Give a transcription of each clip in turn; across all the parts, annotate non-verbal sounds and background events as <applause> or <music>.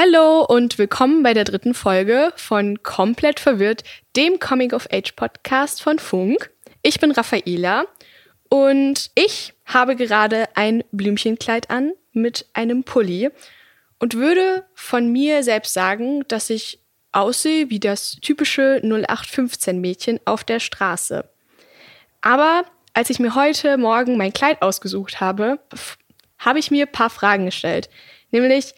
Hallo und willkommen bei der dritten Folge von Komplett verwirrt, dem Comic of Age Podcast von Funk. Ich bin Raffaela und ich habe gerade ein Blümchenkleid an mit einem Pulli und würde von mir selbst sagen, dass ich aussehe wie das typische 0815 Mädchen auf der Straße. Aber als ich mir heute Morgen mein Kleid ausgesucht habe, habe ich mir ein paar Fragen gestellt. Nämlich,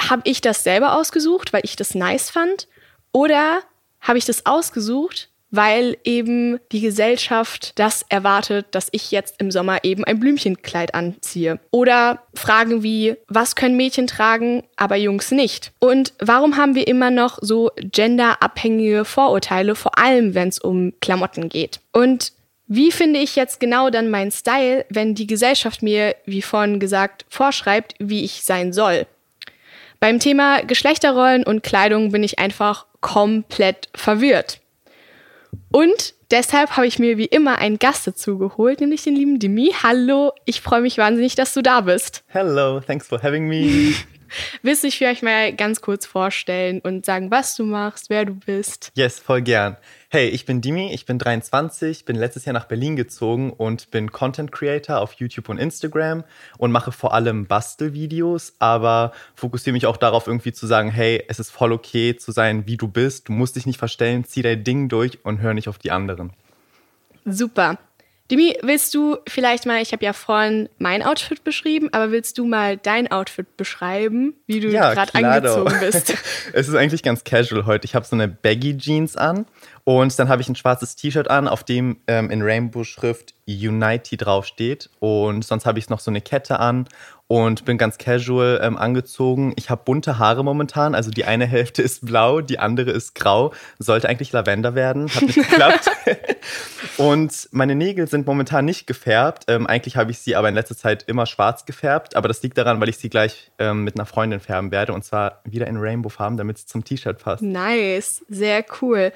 habe ich das selber ausgesucht, weil ich das nice fand? Oder habe ich das ausgesucht, weil eben die Gesellschaft das erwartet, dass ich jetzt im Sommer eben ein Blümchenkleid anziehe. Oder Fragen wie, was können Mädchen tragen, aber Jungs nicht? Und warum haben wir immer noch so genderabhängige Vorurteile, vor allem wenn es um Klamotten geht? Und wie finde ich jetzt genau dann meinen Style, wenn die Gesellschaft mir, wie vorhin gesagt, vorschreibt, wie ich sein soll? Beim Thema Geschlechterrollen und Kleidung bin ich einfach komplett verwirrt. Und deshalb habe ich mir wie immer einen Gast dazu geholt, nämlich den lieben Demi. Hallo, ich freue mich wahnsinnig, dass du da bist. Hello, thanks for having me. <laughs> Willst du dich vielleicht mal ganz kurz vorstellen und sagen, was du machst, wer du bist? Yes, voll gern. Hey, ich bin Dimi, ich bin 23, bin letztes Jahr nach Berlin gezogen und bin Content Creator auf YouTube und Instagram und mache vor allem Bastelvideos, aber fokussiere mich auch darauf, irgendwie zu sagen, hey, es ist voll okay zu sein, wie du bist, du musst dich nicht verstellen, zieh dein Ding durch und hör nicht auf die anderen. Super. Demi, willst du vielleicht mal, ich habe ja vorhin mein Outfit beschrieben, aber willst du mal dein Outfit beschreiben, wie du ja, gerade angezogen <laughs> bist? es ist eigentlich ganz casual heute. Ich habe so eine Baggy Jeans an und dann habe ich ein schwarzes T-Shirt an, auf dem ähm, in Rainbow-Schrift Unity draufsteht. Und sonst habe ich noch so eine Kette an und bin ganz casual ähm, angezogen. Ich habe bunte Haare momentan. Also die eine Hälfte ist blau, die andere ist grau. Sollte eigentlich Lavender werden, hat nicht geklappt. <laughs> und meine Nägel sind momentan nicht gefärbt. Ähm, eigentlich habe ich sie aber in letzter Zeit immer schwarz gefärbt. Aber das liegt daran, weil ich sie gleich ähm, mit einer Freundin färben werde. Und zwar wieder in Rainbow-Farben, damit es zum T-Shirt passt. Nice, sehr cool.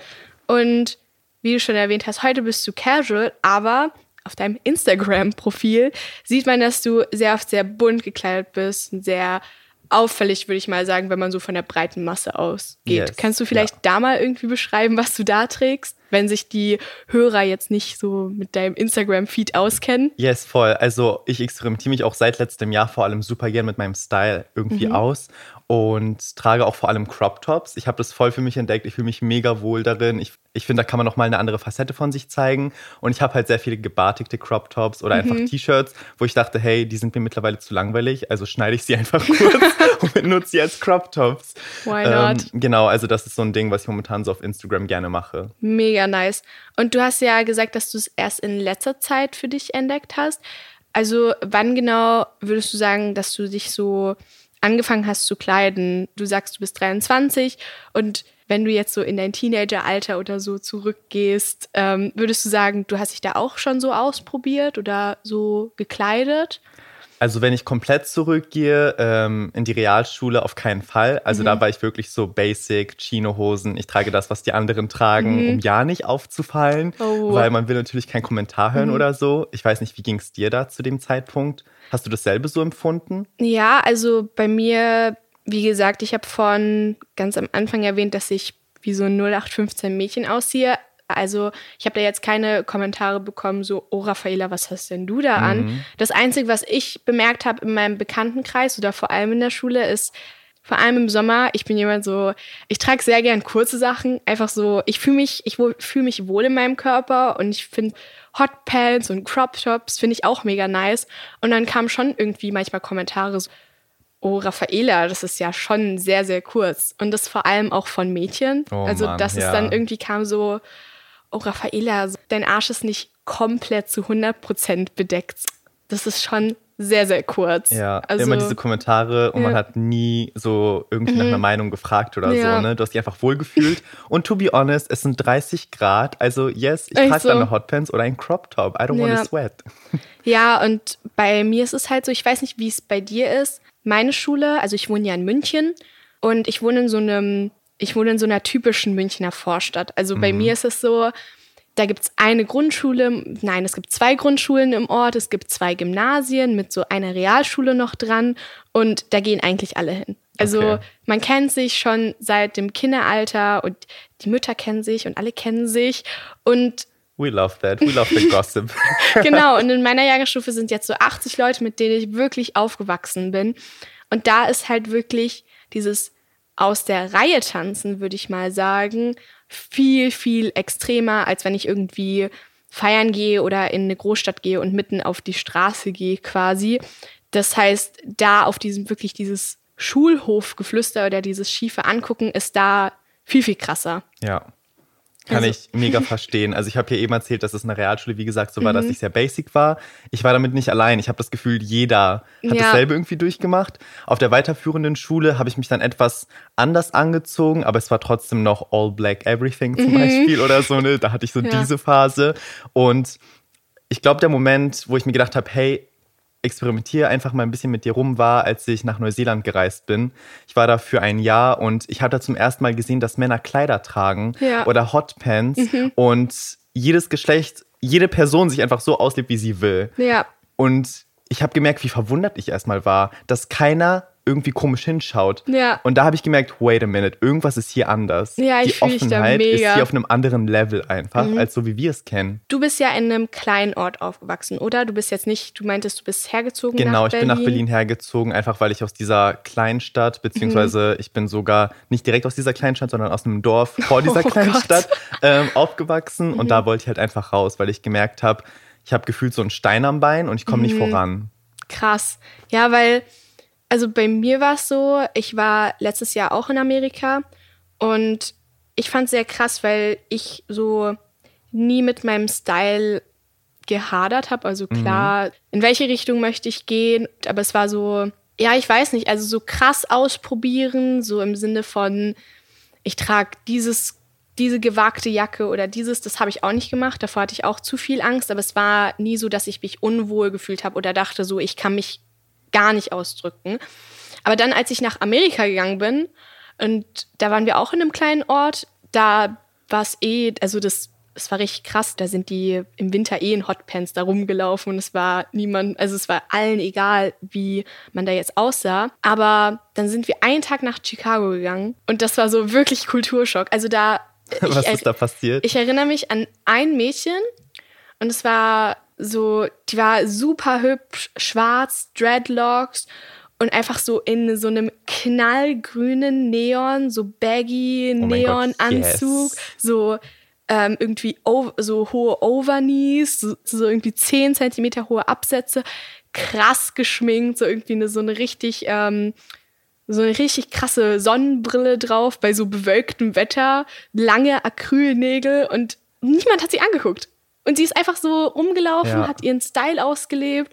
Und wie du schon erwähnt hast, heute bist du casual, aber auf deinem Instagram-Profil sieht man, dass du sehr oft sehr bunt gekleidet bist und sehr auffällig, würde ich mal sagen, wenn man so von der breiten Masse ausgeht. Yes, Kannst du vielleicht ja. da mal irgendwie beschreiben, was du da trägst? wenn sich die Hörer jetzt nicht so mit deinem Instagram-Feed auskennen. Yes, voll. Also ich experimentiere mich auch seit letztem Jahr vor allem super gern mit meinem Style irgendwie mhm. aus und trage auch vor allem Crop Tops. Ich habe das voll für mich entdeckt. Ich fühle mich mega wohl darin. Ich, ich finde, da kann man noch mal eine andere Facette von sich zeigen. Und ich habe halt sehr viele gebartigte Crop Tops oder mhm. einfach T-Shirts, wo ich dachte, hey, die sind mir mittlerweile zu langweilig, also schneide ich sie <laughs> einfach kurz <laughs> und benutze sie als Crop Tops. Why not? Ähm, genau, also das ist so ein Ding, was ich momentan so auf Instagram gerne mache. Mega mega nice. Und du hast ja gesagt, dass du es erst in letzter Zeit für dich entdeckt hast. Also wann genau würdest du sagen, dass du dich so angefangen hast zu kleiden? Du sagst, du bist 23 und wenn du jetzt so in dein Teenageralter oder so zurückgehst, ähm, würdest du sagen, du hast dich da auch schon so ausprobiert oder so gekleidet? Also wenn ich komplett zurückgehe ähm, in die Realschule, auf keinen Fall. Also mhm. da war ich wirklich so basic, Chinohosen. Ich trage das, was die anderen tragen, mhm. um ja nicht aufzufallen, oh. weil man will natürlich keinen Kommentar hören mhm. oder so. Ich weiß nicht, wie ging es dir da zu dem Zeitpunkt? Hast du dasselbe so empfunden? Ja, also bei mir, wie gesagt, ich habe von ganz am Anfang erwähnt, dass ich wie so ein 0815 Mädchen aussehe. Also ich habe da jetzt keine Kommentare bekommen, so, oh Raffaela, was hast denn du da an? Mhm. Das Einzige, was ich bemerkt habe in meinem Bekanntenkreis oder vor allem in der Schule, ist, vor allem im Sommer, ich bin jemand so, ich trage sehr gern kurze Sachen, einfach so, ich fühle mich, ich fühle mich wohl in meinem Körper und ich finde Hot Pants und Crop Tops finde ich auch mega nice. Und dann kamen schon irgendwie manchmal Kommentare so, oh Raffaela, das ist ja schon sehr, sehr kurz. Und das vor allem auch von Mädchen. Oh, also, Mann, dass ja. es dann irgendwie kam so, oh Raffaela, dein Arsch ist nicht komplett zu 100% bedeckt. Das ist schon sehr, sehr kurz. Ja, also, immer diese Kommentare und ja. man hat nie so irgendwie mhm. nach einer Meinung gefragt oder ja. so. Ne? Du hast dich einfach wohlgefühlt. und to be honest, es sind 30 Grad. Also yes, ich trage so. eine Hotpants oder ein Crop Top. I don't ja. wanna sweat. <laughs> Ja, und bei mir ist es halt so, ich weiß nicht, wie es bei dir ist. Meine Schule, also ich wohne ja in München und ich wohne in so einem ich wohne in so einer typischen Münchner Vorstadt. Also bei mhm. mir ist es so, da gibt es eine Grundschule, nein, es gibt zwei Grundschulen im Ort, es gibt zwei Gymnasien mit so einer Realschule noch dran und da gehen eigentlich alle hin. Also Okay. man kennt sich schon seit dem Kinderalter und die Mütter kennen sich und alle kennen sich. Und We love that. We love the gossip. <laughs> genau, und in meiner Jahrgangsstufe sind jetzt so 80 Leute, mit denen ich wirklich aufgewachsen bin. Und da ist halt wirklich dieses aus der Reihe tanzen, würde ich mal sagen, viel, viel extremer, als wenn ich irgendwie feiern gehe oder in eine Großstadt gehe und mitten auf die Straße gehe quasi. Das heißt, da auf diesem wirklich dieses Schulhofgeflüster oder dieses schiefe Angucken ist da viel, viel krasser. Ja. Kann Also- ich mega <laughs> verstehen. Also ich habe hier eben erzählt, dass es in der Realschule, wie gesagt, so war, Mhm. dass ich sehr basic war. Ich war damit nicht allein. Ich habe das Gefühl, jeder hat Ja. dasselbe irgendwie durchgemacht. Auf der weiterführenden Schule habe ich mich dann etwas anders angezogen, aber es war trotzdem noch All Black Everything zum Beispiel oder so. Ne? Da hatte ich so Mhm. <laughs> Ja. diese Phase. Und ich glaube, der Moment, wo ich mir gedacht habe, hey, experimentiere einfach mal ein bisschen mit dir rum, war, als ich nach Neuseeland gereist bin. Ich war da für ein Jahr und ich habe da zum ersten Mal gesehen, dass Männer Kleider tragen Ja. oder Hotpants und jedes Geschlecht, jede Person sich einfach so auslebt, wie sie will. Ja, Und ich habe gemerkt, wie verwundert ich erstmal war, dass keiner irgendwie komisch hinschaut. Ja. Und da habe ich gemerkt, wait a minute, irgendwas ist hier anders. Ja, ich Die Offenheit ist. Mhm. hier auf einem anderen Level einfach, als so wie wir es kennen. Du bist ja in einem kleinen Ort aufgewachsen, oder? Du bist jetzt nicht, du meintest, du bist hergezogen Genau, ich Berlin. bin nach Berlin hergezogen, einfach weil ich aus dieser Kleinstadt, beziehungsweise Mhm. ich bin sogar nicht direkt aus dieser Kleinstadt, sondern aus einem Dorf <laughs> vor dieser Oh Kleinstadt ähm, aufgewachsen. Mhm. Und da wollte ich halt einfach raus, weil ich gemerkt habe, ich habe gefühlt so einen Stein am Bein und ich komme Mhm. nicht voran. Krass. Ja, weil, also bei mir war es so, ich war letztes Jahr auch in Amerika und ich fand es sehr krass, weil ich so nie mit meinem Style gehadert habe. Also klar, in welche Richtung möchte ich gehen, aber es war so, ja, ich weiß nicht, also so krass ausprobieren, so im Sinne von, ich trage dieses diese gewagte Jacke oder dieses, das habe ich auch nicht gemacht. Davor hatte ich auch zu viel Angst, aber es war nie so, dass ich mich unwohl gefühlt habe oder dachte so, ich kann mich gar nicht ausdrücken. Aber dann, als ich nach Amerika gegangen bin, und da waren wir auch in einem kleinen Ort, da war es eh, also das, es war richtig krass, da sind die im Winter eh in Hotpants da rumgelaufen und es war niemand, also es war allen egal, wie man da jetzt aussah. Aber dann sind wir einen Tag nach Chicago gegangen und das war so wirklich Kulturschock. Also da. <laughs> Was ich, ist da passiert? ich erinnere mich an ein Mädchen und es war so, die war super hübsch, schwarz, Dreadlocks und einfach so in so einem knallgrünen Neon, so baggy Oh Neon-Anzug, yes. so ähm, irgendwie so hohe Overknees, so, so irgendwie 10 Zentimeter hohe Absätze, krass geschminkt, so irgendwie eine, so eine richtig, ähm, so eine richtig krasse Sonnenbrille drauf bei so bewölktem Wetter, lange Acrylnägel und niemand hat sie angeguckt. Und sie ist einfach so rumgelaufen, Ja. hat ihren Style ausgelebt.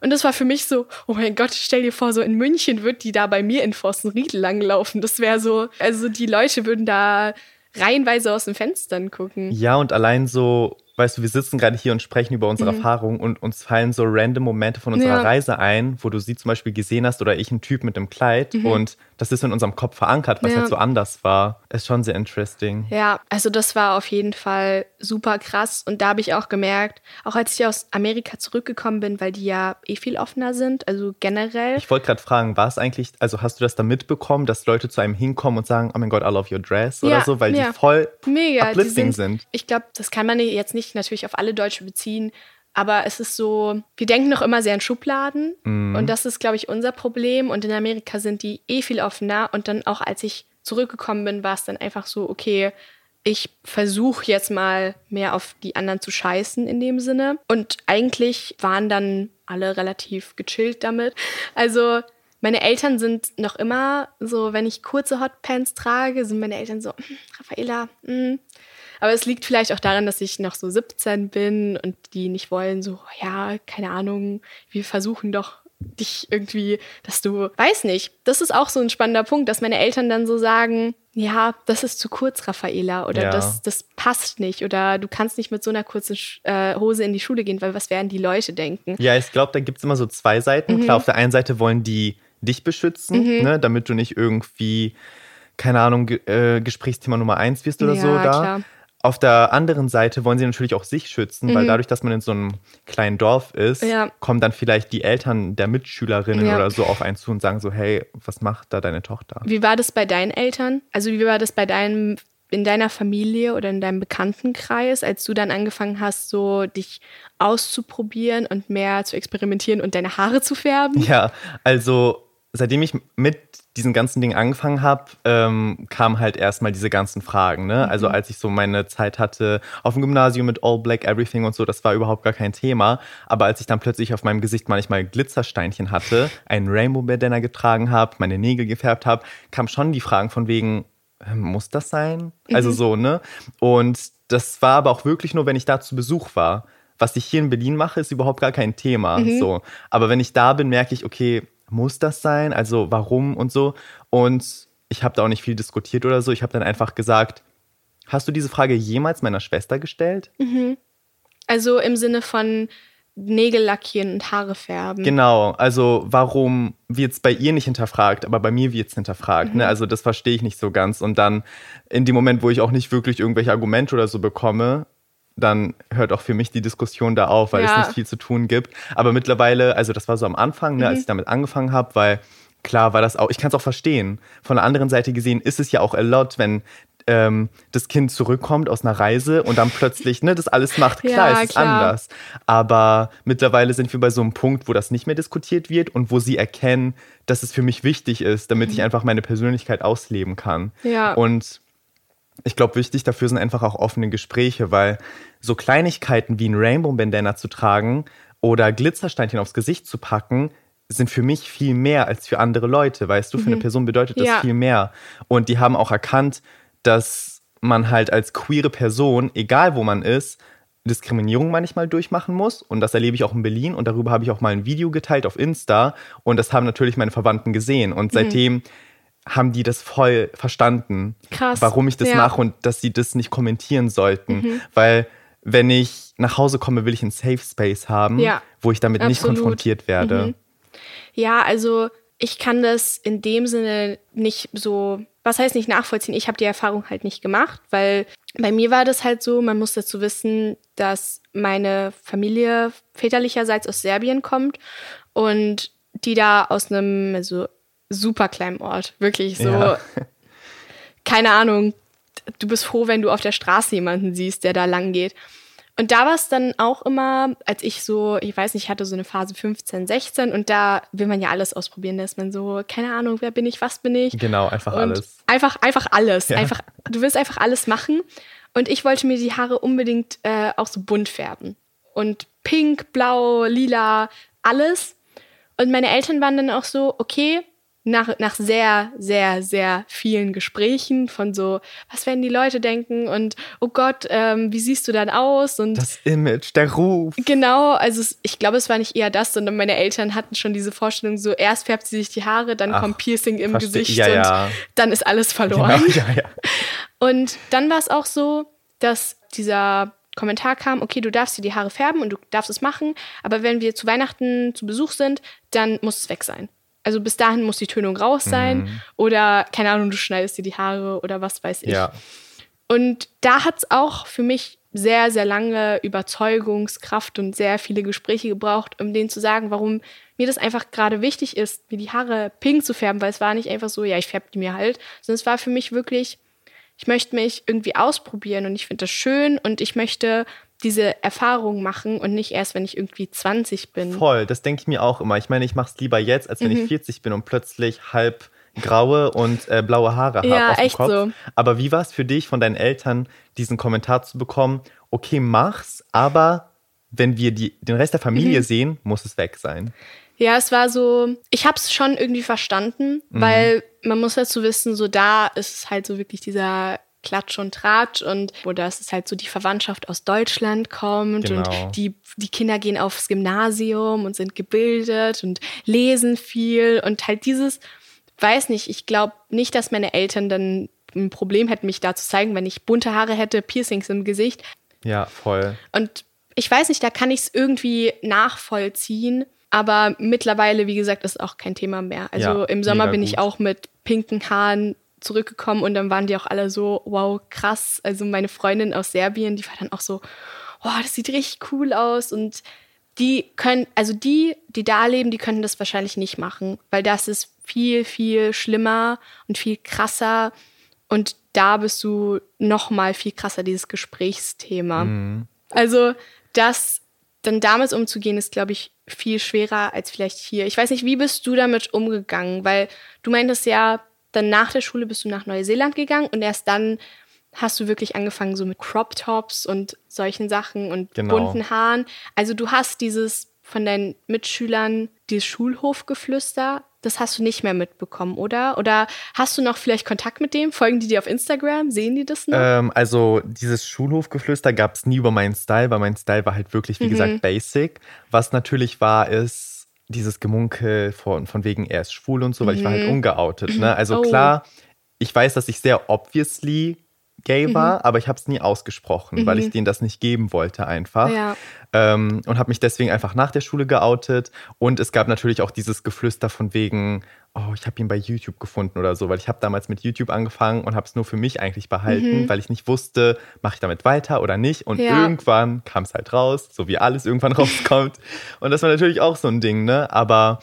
Und das war für mich so, oh mein Gott, stell dir vor, so in München wird die da bei mir in Forstenriedel langlaufen. Das wäre so, also die Leute würden da reihenweise aus den Fenstern gucken. Ja, und allein so, weißt du, wir sitzen gerade hier und sprechen über unsere Mhm. Erfahrungen und uns fallen so random Momente von unserer Ja. Reise ein, wo du sie zum Beispiel gesehen hast oder ich einen Typ mit einem Kleid und das ist in unserem Kopf verankert, was Mhm. Ja. halt so anders war. Ist schon sehr interesting. Ja, also das war auf jeden Fall super krass. Und da habe ich auch gemerkt, auch als ich aus Amerika zurückgekommen bin, weil die ja eh viel offener sind, also generell. Ich wollte gerade fragen, war es eigentlich, also hast du das da mitbekommen, dass Leute zu einem hinkommen und sagen, oh mein Gott, I love your dress oder Ja, so, weil die voll Mega. die uplifting sind. Ich glaube, das kann man jetzt nicht natürlich auf alle Deutsche beziehen, aber es ist so, wir denken noch immer sehr in Schubladen Mhm. und das ist, glaube ich, unser Problem. Und in Amerika sind die eh viel offener. Und dann auch, als ich zurückgekommen bin, war es dann einfach so, okay, ich versuche jetzt mal mehr auf die anderen zu scheißen in dem Sinne. Und eigentlich waren dann alle relativ gechillt damit. Also meine Eltern sind noch immer so, wenn ich kurze Hotpants trage, sind meine Eltern so, "Hm, Raffaela, hm. aber es liegt vielleicht auch daran, dass ich noch so 17 bin und die nicht wollen, so, ja, keine Ahnung, wir versuchen doch dich irgendwie, dass du, weiß nicht, das ist auch so ein spannender Punkt, dass meine Eltern dann so sagen, ja, das ist zu kurz, Raffaela, oder Ja. das, das passt nicht, oder du kannst nicht mit so einer kurzen äh, Hose in die Schule gehen, weil was werden die Leute denken? Ja, ich glaube, da gibt es immer so zwei Seiten. Mhm. Klar, auf der einen Seite wollen die dich beschützen, ne, damit du nicht irgendwie, keine Ahnung, äh, Gesprächsthema Nummer eins wirst oder Ja, so da. klar. auf der anderen Seite wollen sie natürlich auch sich schützen, mhm. weil dadurch, dass man in so einem kleinen Dorf ist, ja. kommen dann vielleicht die Eltern der Mitschülerinnen ja. oder so auf einen zu und sagen so, hey, was macht da deine Tochter? Wie war das bei deinen Eltern? Also wie war das bei deinem in deiner Familie oder in deinem Bekanntenkreis, als du dann angefangen hast, so dich auszuprobieren und mehr zu experimentieren und deine Haare zu färben? Ja, also seitdem ich mit diesen ganzen Dingen angefangen habe, ähm, kamen halt erstmal diese ganzen Fragen. Ne? Mhm. Also als ich so meine Zeit hatte auf dem Gymnasium mit All Black Everything und so, das war überhaupt gar kein Thema. Aber als ich dann plötzlich auf meinem Gesicht manchmal Glitzersteinchen hatte, <laughs> einen Rainbow Bandana getragen habe, meine Nägel gefärbt habe, kamen schon die Fragen von wegen, ähm, muss das sein? Also mhm. Also so, ne? Und das war aber auch wirklich nur, wenn ich da zu Besuch war. Was ich hier in Berlin mache, ist überhaupt gar kein Thema. Mhm. So. Aber wenn ich da bin, merke ich, okay, muss das sein? Also warum und so? Und ich habe da auch nicht viel diskutiert oder so. Ich habe dann einfach gesagt, hast du diese Frage jemals meiner Schwester gestellt? Mhm. Also im Sinne von, Nägel lackieren und Haare färben. Genau, also warum wird es bei ihr nicht hinterfragt, aber bei mir wird es hinterfragt. Ne? Mhm. Ne? Also das verstehe ich nicht so ganz. Und dann in dem Moment, wo ich auch nicht wirklich irgendwelche Argumente oder so bekomme, dann hört auch für mich die Diskussion da auf, weil ja. es nicht viel zu tun gibt. Aber mittlerweile, also das war so am Anfang, ne, mhm. als ich damit angefangen habe, weil klar war das auch, ich kann es auch verstehen. Von der anderen Seite gesehen ist es ja auch a lot, wenn ähm, das Kind zurückkommt aus einer Reise und dann plötzlich ne, das alles macht. Klar, ja, es ist klar. anders. Aber mittlerweile sind wir bei so einem Punkt, wo das nicht mehr diskutiert wird und wo sie erkennen, dass es für mich wichtig ist, damit mhm. ich einfach meine Persönlichkeit ausleben kann. Ja. Und ich glaube, wichtig dafür sind einfach auch offene Gespräche, weil so Kleinigkeiten wie ein Rainbow Bandana zu tragen oder Glitzersteinchen aufs Gesicht zu packen, sind für mich viel mehr als für andere Leute. Weißt du, für eine mhm. Person bedeutet das ja. viel mehr. Und die haben auch erkannt, dass man halt als queere Person, egal wo man ist, Diskriminierung manchmal durchmachen muss. Und das erlebe ich auch in Berlin. Und darüber habe ich auch mal ein Video geteilt auf Insta. Und das haben natürlich meine Verwandten gesehen. Und mhm. seitdem mhm. Haben die das voll verstanden, Krass. warum ich das ja. mache und dass sie das nicht kommentieren sollten. Mhm. Weil wenn ich nach Hause komme, will ich einen Safe Space haben, ja. wo ich damit Absolut. nicht konfrontiert werde. Mhm. Ja, also ich kann das in dem Sinne nicht so was heißt nicht nachvollziehen? Ich habe die Erfahrung halt nicht gemacht, weil bei mir war das halt so, man muss dazu wissen, dass meine Familie väterlicherseits aus Serbien kommt und die da aus einem also, super kleinen Ort, wirklich so, ja. keine Ahnung, du bist froh, wenn du auf der Straße jemanden siehst, der da lang geht. Und da war es dann auch immer, als ich so, ich weiß nicht, ich hatte so eine Phase 15, 16 und da will man ja alles ausprobieren. Da ist man so, keine Ahnung, wer bin ich, was bin ich. Genau, einfach und alles. Einfach, einfach alles. Ja. Einfach, du willst einfach alles machen. Und ich wollte mir die Haare unbedingt äh, auch so bunt färben. Und pink, blau, lila, alles. Und meine Eltern waren dann auch so, okay, nach, nach sehr, sehr, sehr vielen Gesprächen von so, was werden die Leute denken und oh Gott, ähm, wie siehst du dann aus? Und das Image, der Ruf. Genau, also es, ich glaube, es war nicht eher das, sondern meine Eltern hatten schon diese Vorstellung, so erst färbt sie sich die Haare, dann Ach, kommt Piercing im Gesicht ja, ja. und dann ist alles verloren. Genau, ja, und dann war es auch so, dass dieser Kommentar kam, okay, du darfst dir die Haare färben und du darfst es machen, aber wenn wir zu Weihnachten zu Besuch sind, dann muss es weg sein. Also bis dahin muss die Tönung raus sein mhm. oder keine Ahnung, du schneidest dir die Haare oder was weiß ich. Ja. Und da hat es auch für mich sehr, sehr lange Überzeugungskraft und sehr viele Gespräche gebraucht, um denen zu sagen, warum mir das einfach gerade wichtig ist, mir die Haare pink zu färben, weil es war nicht einfach so, ja, ich färbe die mir halt, sondern es war für mich wirklich, ich möchte mich irgendwie ausprobieren und ich finde das schön und ich möchte diese Erfahrung machen und nicht erst, wenn ich irgendwie 20 bin. Voll, das denke ich mir auch immer. Ich meine, ich mache es lieber jetzt, als wenn mhm. ich 40 bin und plötzlich halb graue und äh, blaue Haare habe ja, auf dem echt Kopf. So. Aber wie war es für dich, von deinen Eltern diesen Kommentar zu bekommen? Okay, mach's, aber wenn wir die, den Rest der Familie mhm. sehen, muss es weg sein. Ja, es war so, ich habe es schon irgendwie verstanden, mhm. weil man muss dazu wissen, so da ist es halt so wirklich dieser Klatsch und Tratsch und wo das ist halt so die Verwandtschaft aus Deutschland kommt genau. und die, die Kinder gehen aufs Gymnasium und sind gebildet und lesen viel und halt dieses, weiß nicht, ich glaube nicht, dass meine Eltern dann ein Problem hätten, mich da zu zeigen, wenn ich bunte Haare hätte, Piercings im Gesicht. Ja, voll. Und ich weiß nicht, da kann ich es irgendwie nachvollziehen. Aber mittlerweile, wie gesagt, ist auch kein Thema mehr. Also ja, im Sommer bin gut. ich auch mit pinken Haaren zurückgekommen und dann waren die auch alle so, wow, krass. Also meine Freundin aus Serbien, die war dann auch so, wow, das sieht richtig cool aus und die können, also die, die da leben, die können das wahrscheinlich nicht machen, weil das ist viel, viel schlimmer und viel krasser und da bist du noch mal viel krasser, dieses Gesprächsthema. Mhm. Also das dann damit umzugehen, ist, glaube ich, viel schwerer als vielleicht hier. Ich weiß nicht, wie bist du damit umgegangen? Weil du meintest ja, dann nach der Schule bist du nach Neuseeland gegangen und erst dann hast du wirklich angefangen so mit Crop Tops und solchen Sachen und genau. bunten Haaren. Also du hast dieses von deinen Mitschülern, dieses Schulhofgeflüster, das hast du nicht mehr mitbekommen, oder? Oder hast du noch vielleicht Kontakt mit dem? Folgen die dir auf Instagram? Sehen die das noch? Ähm, also dieses Schulhofgeflüster gab es nie über meinen Style, weil mein Style war halt wirklich, wie mhm. gesagt, basic. Was natürlich war, ist dieses Gemunkel von, von wegen, er ist schwul und so, weil mhm. ich war halt mhm. ungeoutet. Ne? Also oh. klar, ich weiß, dass ich sehr obviously gay war, mhm. aber ich habe es nie ausgesprochen, weil ich mhm. denen das nicht geben wollte einfach. Ja. Ähm, und habe mich deswegen einfach nach der Schule geoutet. Und es gab natürlich auch dieses Geflüster von wegen, oh, ich habe ihn bei YouTube gefunden oder so, weil ich habe damals mit YouTube angefangen und habe es nur für mich eigentlich behalten, mhm. weil ich nicht wusste, mache ich damit weiter oder nicht. Und ja. irgendwann kam es halt raus, so wie alles irgendwann <laughs> rauskommt. und das war natürlich auch so ein Ding, ne? Aber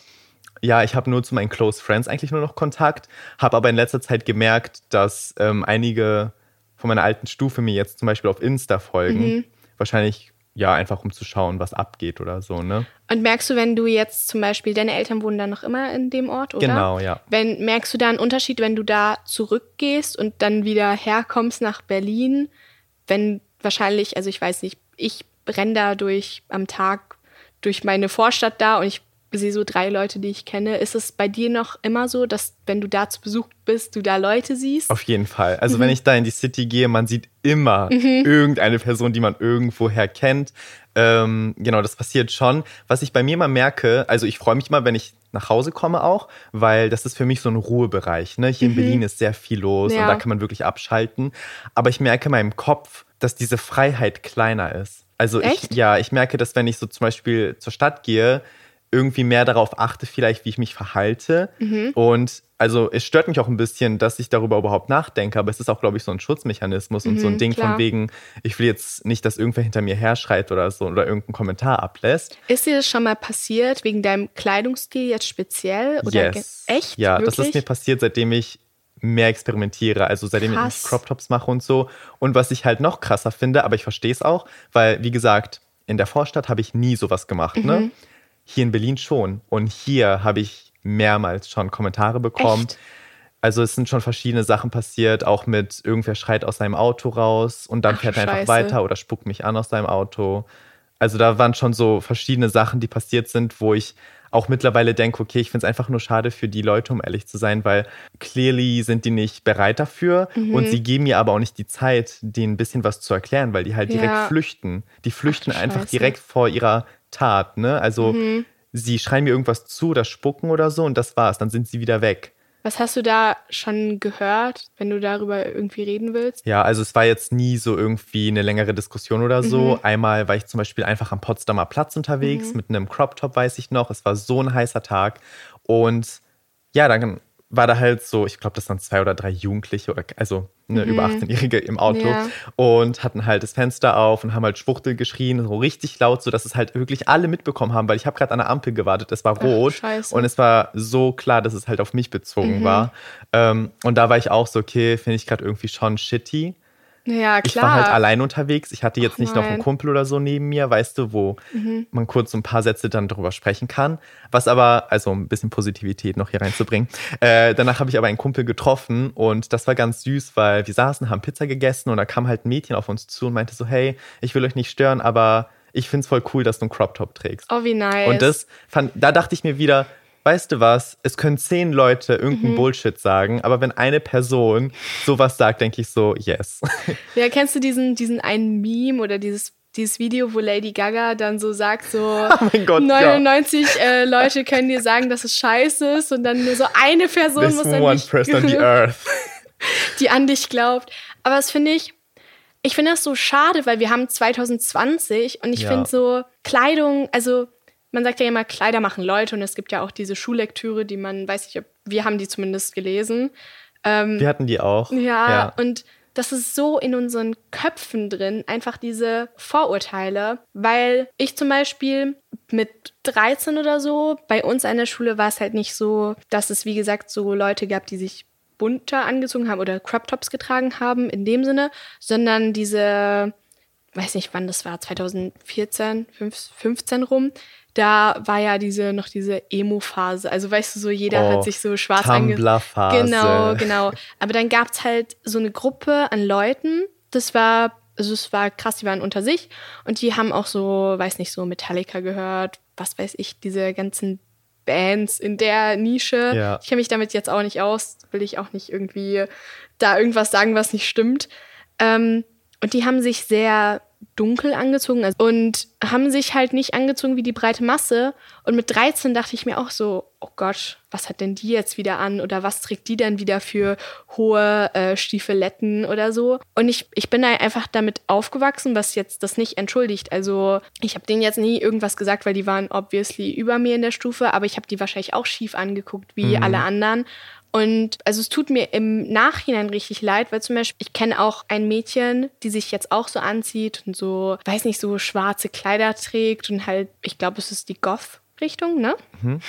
ja, ich habe nur zu meinen Close Friends eigentlich nur noch Kontakt, habe aber in letzter Zeit gemerkt, dass ähm, einige von meiner alten Stufe mir jetzt zum Beispiel auf Insta folgen. Mhm. Wahrscheinlich ja, einfach um zu schauen, was abgeht oder so, ne? Und merkst du, wenn du jetzt zum Beispiel, deine Eltern wohnen dann noch immer in dem Ort, oder? Genau, ja. Wenn, merkst du da einen Unterschied, wenn du da zurückgehst und dann wieder herkommst nach Berlin? Wenn wahrscheinlich, also ich weiß nicht, ich renne da durch am Tag durch meine Vorstadt da und ich sehe so drei Leute, die ich kenne. Ist es bei dir noch immer so, dass wenn du da zu Besuch bist, du da Leute siehst? Auf jeden Fall. Also mhm. wenn ich da in die City gehe, man sieht immer mhm. irgendeine Person, die man irgendwoher kennt. Ähm, genau, das passiert schon. Was ich bei mir mal merke, also ich freue mich immer, wenn ich nach Hause komme auch, weil das ist für mich so ein Ruhebereich. Ne? Hier mhm. in Berlin ist sehr viel los ja. und da kann man wirklich abschalten. Aber ich merke in meinem Kopf, dass diese Freiheit kleiner ist. Also Echt? ich, ja, ich merke, dass wenn ich so zum Beispiel zur Stadt gehe, irgendwie mehr darauf achte, vielleicht, wie ich mich verhalte. Mhm. Und also es stört mich auch ein bisschen, dass ich darüber überhaupt nachdenke, aber es ist auch, glaube ich, so ein Schutzmechanismus mhm, und so ein mhm, Ding klar. von wegen, ich will jetzt nicht, dass irgendwer hinter mir herschreit oder so oder irgendeinen Kommentar ablässt. Ist dir das schon mal passiert, wegen deinem Kleidungsstil jetzt speziell? Oder yes. echt? Ja, Wirklich? das ist mir passiert, seitdem ich mehr experimentiere, also seitdem Krass. ich Crop Tops mache und so. Und was ich halt noch krasser finde, aber ich verstehe es auch, weil, wie gesagt, in der Vorstadt habe ich nie sowas gemacht, ne? mhm. ne? Hier in Berlin schon. Und hier habe ich mehrmals schon Kommentare bekommen. Echt? Also es sind schon verschiedene Sachen passiert, auch mit irgendwer schreit aus seinem Auto raus und dann Ach, fährt er einfach weiter oder spuckt mich an aus seinem Auto. Also da waren schon so verschiedene Sachen, die passiert sind, wo ich auch mittlerweile denke, okay, ich finde es einfach nur schade für die Leute, um ehrlich zu sein, weil clearly sind die nicht bereit dafür mhm. und sie geben mir aber auch nicht die Zeit, denen ein bisschen was zu erklären, weil die halt direkt ja. flüchten. Die flüchten Ach, einfach direkt vor ihrer Tat, ne? Also mhm. sie schreien mir irgendwas zu oder spucken oder so und das war's, dann sind sie wieder weg. Was hast du da schon gehört, wenn du darüber irgendwie reden willst? Ja, also es war jetzt nie so irgendwie eine längere Diskussion oder so. Mhm. Einmal war ich zum Beispiel einfach am Potsdamer Platz unterwegs mhm. mit einem Crop Top, weiß ich noch. Es war so ein heißer Tag. Und ja, dann war da halt so, ich glaube, das waren zwei oder drei Jugendliche, oder, also eine mhm. über 18-Jährige im Auto ja. und hatten halt das Fenster auf und haben halt Schwuchtel geschrien, so richtig laut, so dass es halt wirklich alle mitbekommen haben, weil ich habe gerade an der Ampel gewartet, es war rot Ach, und es war so klar, dass es halt auf mich bezogen mhm. war. Ähm, und da war ich auch so, okay, finde ich gerade irgendwie schon shitty. Ja, klar. Ich war halt allein unterwegs. Ich hatte jetzt Och, nicht noch einen Kumpel oder so neben mir, weißt du, wo mhm. man kurz so ein paar Sätze dann darüber sprechen kann. Was aber, also ein bisschen Positivität noch hier reinzubringen. Äh, danach habe ich aber einen Kumpel getroffen und das war ganz süß, weil wir saßen, haben Pizza gegessen und da kam halt ein Mädchen auf uns zu und meinte so, hey, ich will euch nicht stören, aber ich finde es voll cool, dass du einen Crop Top trägst. Oh, wie nice. Und das fand, da dachte ich mir wieder, weißt du was, es können zehn Leute irgendeinen mhm. Bullshit sagen, aber wenn eine Person sowas sagt, denke ich so, yes. <laughs> Ja, kennst du diesen, diesen einen Meme oder dieses dieses Video, wo Lady Gaga dann so sagt, so <laughs> oh Gott, 99 ja. äh, Leute können dir sagen, dass es scheiße ist und dann nur so eine Person This muss dann one dich, person on the <laughs> earth. die an dich glaubt. Aber das finde ich, ich finde das so schade, weil wir haben 2020 und ich ja. finde so Kleidung, also man sagt ja immer, Kleider machen Leute und es gibt ja auch diese Schullektüre, die man, weiß ich, wir haben die zumindest gelesen. Ähm, Wir hatten die auch. ja, ja. und das ist so in unseren Köpfen drin, einfach diese Vorurteile. Weil ich zum Beispiel mit 13 oder so, bei uns an der Schule war es halt nicht so, dass es, wie gesagt, so Leute gab, die sich bunter angezogen haben oder Crop Tops getragen haben in dem Sinne, sondern diese, weiß nicht wann das war, 2014, 15 rum, da war ja diese noch diese Emo-Phase. Also weißt du, so jeder Oh, hat sich so schwarz. Tumblr-Phase. Genau, genau. Aber dann gab es halt so eine Gruppe an Leuten, das war, also es war krass, die waren unter sich und die haben auch so, weiß nicht, so Metallica gehört, was weiß ich, diese ganzen Bands in der Nische. Ja. Ich kenne mich damit jetzt auch nicht aus, will ich auch nicht irgendwie da irgendwas sagen, was nicht stimmt. Ähm, und die haben sich sehr dunkel angezogen also- und haben sich halt nicht angezogen wie die breite Masse. Und mit 13 dachte ich mir auch so, oh Gott, was hat denn die jetzt wieder an? Oder was trägt die denn wieder für hohe äh, Stiefeletten oder so? Und ich, ich bin da einfach damit aufgewachsen, was jetzt das nicht entschuldigt. Also ich habe denen jetzt nie irgendwas gesagt, weil die waren obviously über mir in der Stufe, aber ich habe die wahrscheinlich auch schief angeguckt, wie alle anderen. Und also es tut mir im Nachhinein richtig leid, weil zum Beispiel ich kenne auch ein Mädchen, die sich jetzt auch so anzieht und so, weiß nicht, so schwarze Kleider trägt und halt, ich glaube, es ist die Goth-Richtung, ne? <laughs>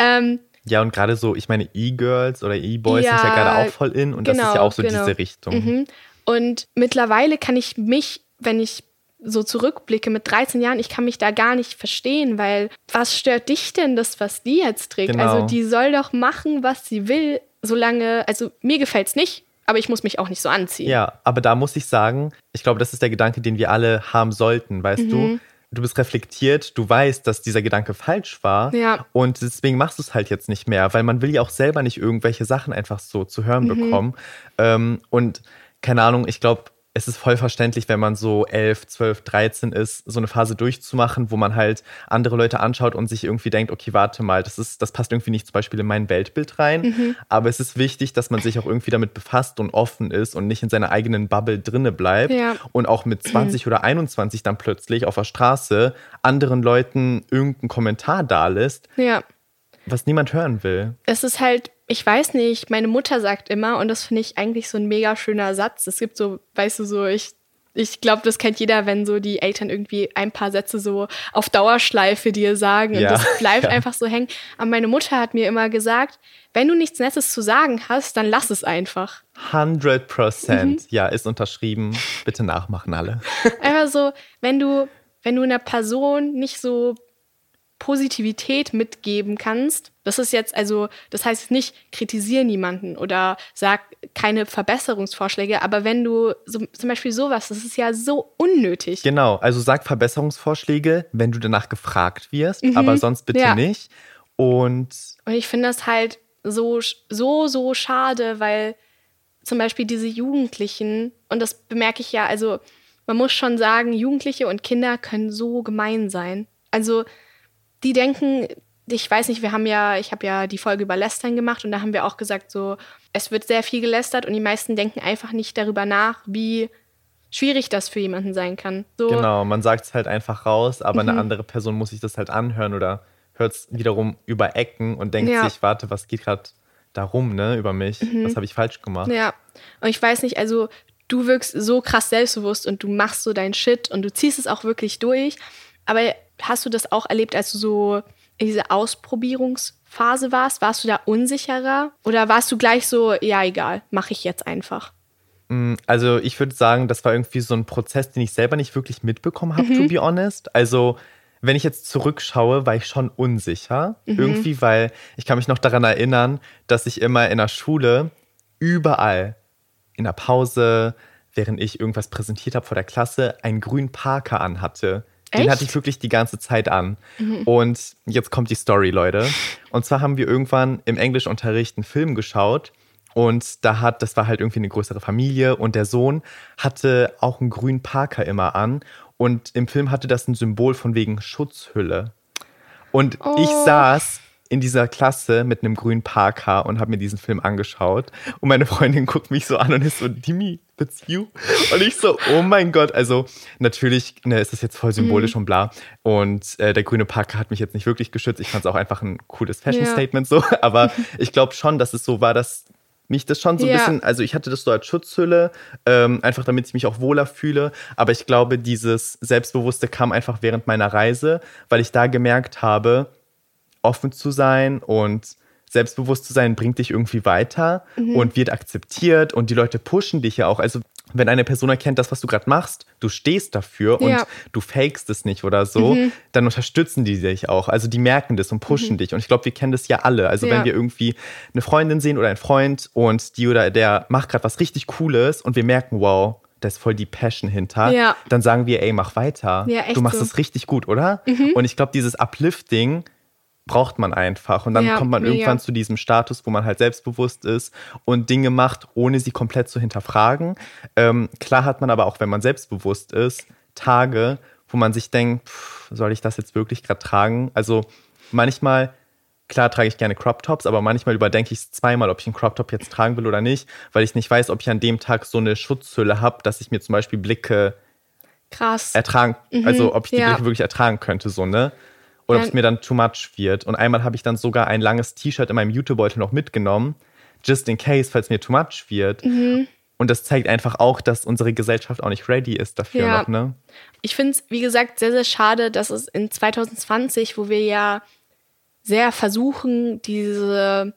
ähm, Ja, und gerade so, ich meine, E-Girls oder E-Boys sind ja Ja, gerade auch voll in und das ist genau, ja auch so genau. diese Richtung. Mhm. Und mittlerweile kann ich mich, wenn ich so zurückblicke mit 13 Jahren, ich kann mich da gar nicht verstehen, weil was stört dich denn das, was die jetzt trägt? Genau. Also die soll doch machen, was sie will, solange, also mir gefällt es nicht, aber ich muss mich auch nicht so anziehen. Ja, aber da muss ich sagen, ich glaube, das ist der Gedanke, den wir alle haben sollten, weißt Mhm. du? Du bist reflektiert, du weißt, dass dieser Gedanke falsch war Ja. und deswegen machst du es halt jetzt nicht mehr, weil man will ja auch selber nicht irgendwelche Sachen einfach so zu hören Mhm. bekommen. Ähm, und keine Ahnung, ich glaube, es ist voll verständlich, wenn man so 11, 12, 13 ist, so eine Phase durchzumachen, wo man halt andere Leute anschaut und sich irgendwie denkt, okay, warte mal, das, ist, das passt irgendwie nicht zum Beispiel in mein Weltbild rein. Mhm. Aber es ist wichtig, dass man sich auch irgendwie damit befasst und offen ist und nicht in seiner eigenen Bubble drinne bleibt. Ja. Und auch mit 20 oder 21 dann plötzlich auf der Straße anderen Leuten irgendeinen Kommentar dalässt, ja. was niemand hören will. es ist halt, ich weiß nicht, meine Mutter sagt immer, und das finde ich eigentlich so ein mega schöner Satz. Es gibt so, weißt du, so, ich, ich glaube, das kennt jeder, wenn so die Eltern irgendwie ein paar Sätze so auf Dauerschleife dir sagen und Ja, das bleibt <laughs> ja. einfach so hängen. Aber meine Mutter hat mir immer gesagt, wenn du nichts Nettes zu sagen hast, dann lass es einfach. 100 Mhm. Prozent. Ja, ist unterschrieben. Bitte nachmachen alle. Einfach so, wenn du, wenn du einer Person nicht so Positivität mitgeben kannst, das ist jetzt, also, das heißt nicht, kritisiere niemanden oder sag keine Verbesserungsvorschläge, aber wenn du so, zum Beispiel sowas, das ist ja so unnötig. Genau, also sag Verbesserungsvorschläge, wenn du danach gefragt wirst, aber sonst bitte Mhm. Ja. nicht. Und Und ich finde das halt so, so, so schade, weil zum Beispiel diese Jugendlichen, und das bemerke ich ja, also man muss schon sagen, Jugendliche und Kinder können so gemein sein. Also die denken, ich weiß nicht, wir haben ja, ich habe ja die Folge über Lästern gemacht und da haben wir auch gesagt, so, es wird sehr viel gelästert und die meisten denken einfach nicht darüber nach, wie schwierig das für jemanden sein kann. So, genau, man sagt es halt einfach raus, aber Mhm. eine andere Person muss sich das halt anhören oder hört es wiederum über Ecken und denkt Ja. sich, warte, was geht gerade darum, ne, über mich? Was habe ich falsch gemacht? Mhm. Ja, und ich weiß nicht, also du wirkst so krass selbstbewusst und du machst so deinen Shit und du ziehst es auch wirklich durch. Aber hast du das auch erlebt, als du so in dieser Ausprobierungsphase warst? Warst du da unsicherer? Oder warst du gleich so, ja, egal, mache ich jetzt einfach? Mm, Also ich würde sagen, das war irgendwie so ein Prozess, den ich selber nicht wirklich mitbekommen habe, Mhm. to be honest. Also wenn ich jetzt zurückschaue, war ich schon unsicher. Mhm. Irgendwie, weil ich kann mich noch daran erinnern, dass ich immer in der Schule überall, in der Pause, während ich irgendwas präsentiert habe vor der Klasse, einen grünen Parker anhatte. Den Echt? Mhm. hatte ich wirklich die ganze Zeit an. Und jetzt kommt die Story, Leute. Und zwar haben wir irgendwann im Englischunterricht einen Film geschaut. Und da hat, das war halt irgendwie eine größere Familie und der Sohn hatte auch einen grünen Parker immer an. Und im Film hatte das ein Symbol von wegen Schutzhülle. Und ich Oh. saß in dieser Klasse mit einem grünen Parker und habe mir diesen Film angeschaut. Und meine Freundin guckt mich so an und ist so, Dimi, that's you. Und ich so, oh mein Gott. Also natürlich ne, ist das jetzt voll symbolisch und bla. Und äh, der grüne Parker hat mich jetzt nicht wirklich geschützt. Ich fand es auch einfach ein cooles Fashion-Statement so. <laughs> Aber <laughs> ich glaube schon, dass es so war, dass mich das schon so ein Ja. bisschen, also ich hatte das so als Schutzhülle, ähm, einfach damit ich mich auch wohler fühle. Aber ich glaube, dieses Selbstbewusste kam einfach während meiner Reise, weil ich da gemerkt habe, offen zu sein und selbstbewusst zu sein, bringt dich irgendwie weiter Mhm. und wird akzeptiert und die Leute pushen dich ja auch. Also wenn eine Person erkennt, das, was du gerade machst, du stehst dafür und Ja. Mhm. du fakest es nicht oder so, dann unterstützen die dich auch. Also die merken das und pushen dich. Und ich glaube, wir kennen das ja alle. Also Ja. wenn wir irgendwie eine Freundin sehen oder einen Freund und die oder der macht gerade was richtig Cooles und wir merken, wow, da ist voll die Passion hinter, Ja. dann sagen wir, ey, mach weiter. Du machst so. es richtig gut, oder? Und ich glaube, dieses Uplifting braucht man einfach. Und dann Ja, kommt man irgendwann zu diesem Status, wo man halt selbstbewusst ist und Dinge macht, ohne sie komplett zu hinterfragen. Ähm, klar hat man aber auch, wenn man selbstbewusst ist, Tage, wo man sich denkt, pff, soll ich das jetzt wirklich gerade tragen? Also manchmal, klar trage ich gerne Crop Tops, aber manchmal überdenke ich es zweimal, ob ich einen Crop Top jetzt tragen will oder nicht, weil ich nicht weiß, ob ich an dem Tag so eine Schutzhülle habe, dass ich mir zum Beispiel Blicke Krass. ertragen, also ob ich die ja. Blicke wirklich ertragen könnte, so, ne? Oder ob es mir dann too much wird. Und einmal habe ich dann sogar ein langes T-Shirt in meinem Jutebeutel noch mitgenommen, just in case, falls mir too much wird. Mhm. Und das zeigt einfach auch, dass unsere Gesellschaft auch nicht ready ist dafür Ja. noch, ne? Ich finde es, wie gesagt, sehr, sehr schade, dass es in 2020, wo wir ja sehr versuchen, diese.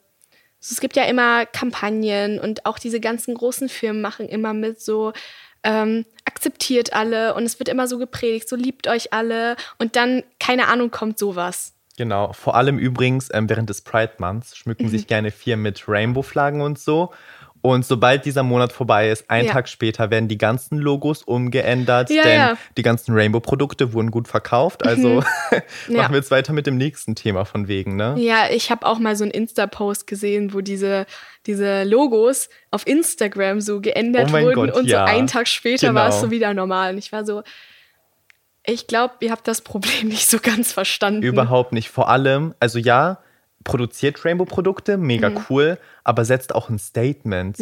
Es gibt ja immer Kampagnen und auch diese ganzen großen Firmen machen immer mit so, ähm, akzeptiert alle und es wird immer so gepredigt, so liebt euch alle und dann, keine Ahnung, kommt sowas. Genau. Vor allem übrigens ähm, während des Pride Months schmücken Mhm. sich gerne Firmen mit Rainbow-Flaggen und so. Und sobald dieser Monat vorbei ist, einen Ja. Tag später werden die ganzen Logos umgeändert, Ja, denn ja. Mhm. die ganzen Rainbow-Produkte wurden gut verkauft. Also <laughs> Ja. machen wir jetzt weiter mit dem nächsten Thema von wegen, ne? Ja, ich habe auch mal so einen Insta-Post gesehen, wo diese, diese Logos auf Instagram so geändert Oh wurden Gott, und so einen Tag später war es Genau. so wieder normal. Und ich war so, ich glaube, ihr habt das Problem <laughs> nicht so ganz verstanden. Überhaupt nicht. Vor allem, also ja, produziert Rainbow-Produkte, mega Mhm. cool, aber setzt auch ein Statement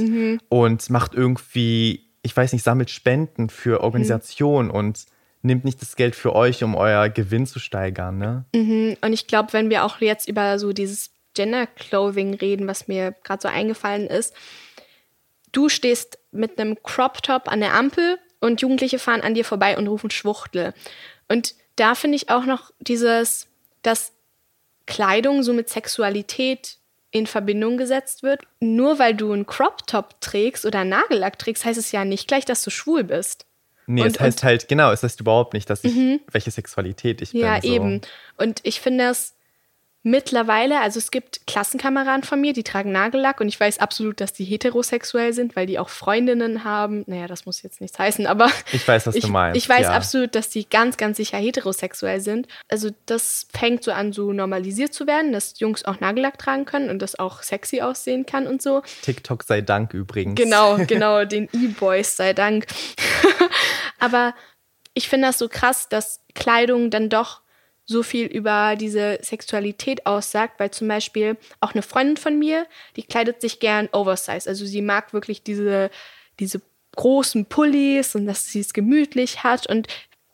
und macht irgendwie, ich weiß nicht, sammelt Spenden für Organisationen Mhm. und nimmt nicht das Geld für euch, um euer Gewinn zu steigern, ne? Mhm. Und ich glaube, wenn wir auch jetzt über so dieses Gender Clothing reden, was mir gerade so eingefallen ist, du stehst mit einem Crop Top an der Ampel und Jugendliche fahren an dir vorbei und rufen Schwuchtel. Und da finde ich auch noch dieses, dass Kleidung so mit Sexualität in Verbindung gesetzt wird. Nur weil du einen Crop Top trägst oder einen Nagellack trägst, heißt es ja nicht gleich, dass du schwul bist. Nee, Und- es heißt halt, genau, es heißt überhaupt nicht, dass ich, welche Sexualität ich Ja, bin. So. eben. Und ich finde es mittlerweile, also es gibt Klassenkameraden von mir, die tragen Nagellack und ich weiß absolut, dass die heterosexuell sind, weil die auch Freundinnen haben. Naja, das muss jetzt nichts heißen, aber Ich weiß, was ich, du meinst. ich weiß ja. absolut, dass die ganz, ganz sicher heterosexuell sind. Also das fängt so an, so normalisiert zu werden, dass Jungs auch Nagellack tragen können und das auch sexy aussehen kann und so. TikTok sei Dank übrigens. Genau, <laughs> genau, den E-Boys sei Dank. <laughs> Aber ich finde das so krass, dass Kleidung dann doch so viel über diese Sexualität aussagt, weil zum Beispiel auch eine Freundin von mir, die kleidet sich gern oversized. Also sie mag wirklich diese, diese großen Pullis und dass sie es gemütlich hat. Und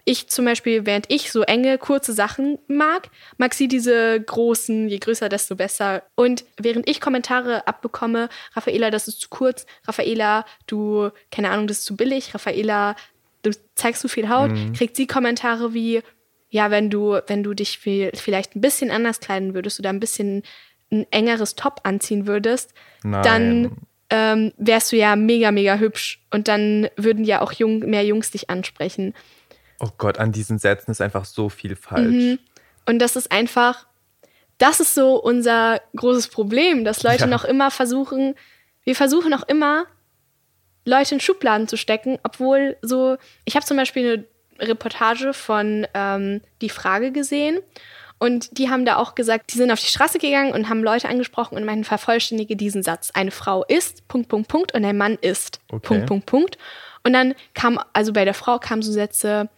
ich zum Beispiel, während ich so enge, kurze Sachen mag, mag sie diese großen, je größer, desto besser. Und während ich Kommentare abbekomme, Raffaela, das ist zu kurz, Raffaela, du, keine Ahnung, das ist zu billig, Raffaela, du zeigst zu viel Haut, kriegt sie Kommentare wie, ja, wenn du, wenn du dich viel, vielleicht ein bisschen anders kleiden würdest oder ein bisschen ein engeres Top anziehen würdest, Nein. dann ähm, wärst du ja mega, mega hübsch. Und dann würden ja auch Jung, mehr Jungs dich ansprechen. Oh Gott, an diesen Sätzen ist einfach so viel falsch. Mhm. Und das ist einfach, das ist so unser großes Problem, dass Leute Ja. noch immer versuchen, wir versuchen noch immer, Leute in Schubladen zu stecken, obwohl so, ich habe zum Beispiel eine Reportage von ähm, Die Frage gesehen und die haben da auch gesagt, die sind auf die Straße gegangen und haben Leute angesprochen und meinten, vervollständige diesen Satz. Eine Frau ist, Punkt, Punkt, Punkt und ein Mann ist, Okay. Punkt, Punkt, Punkt. Und dann kam, also bei der Frau kamen so Sätze,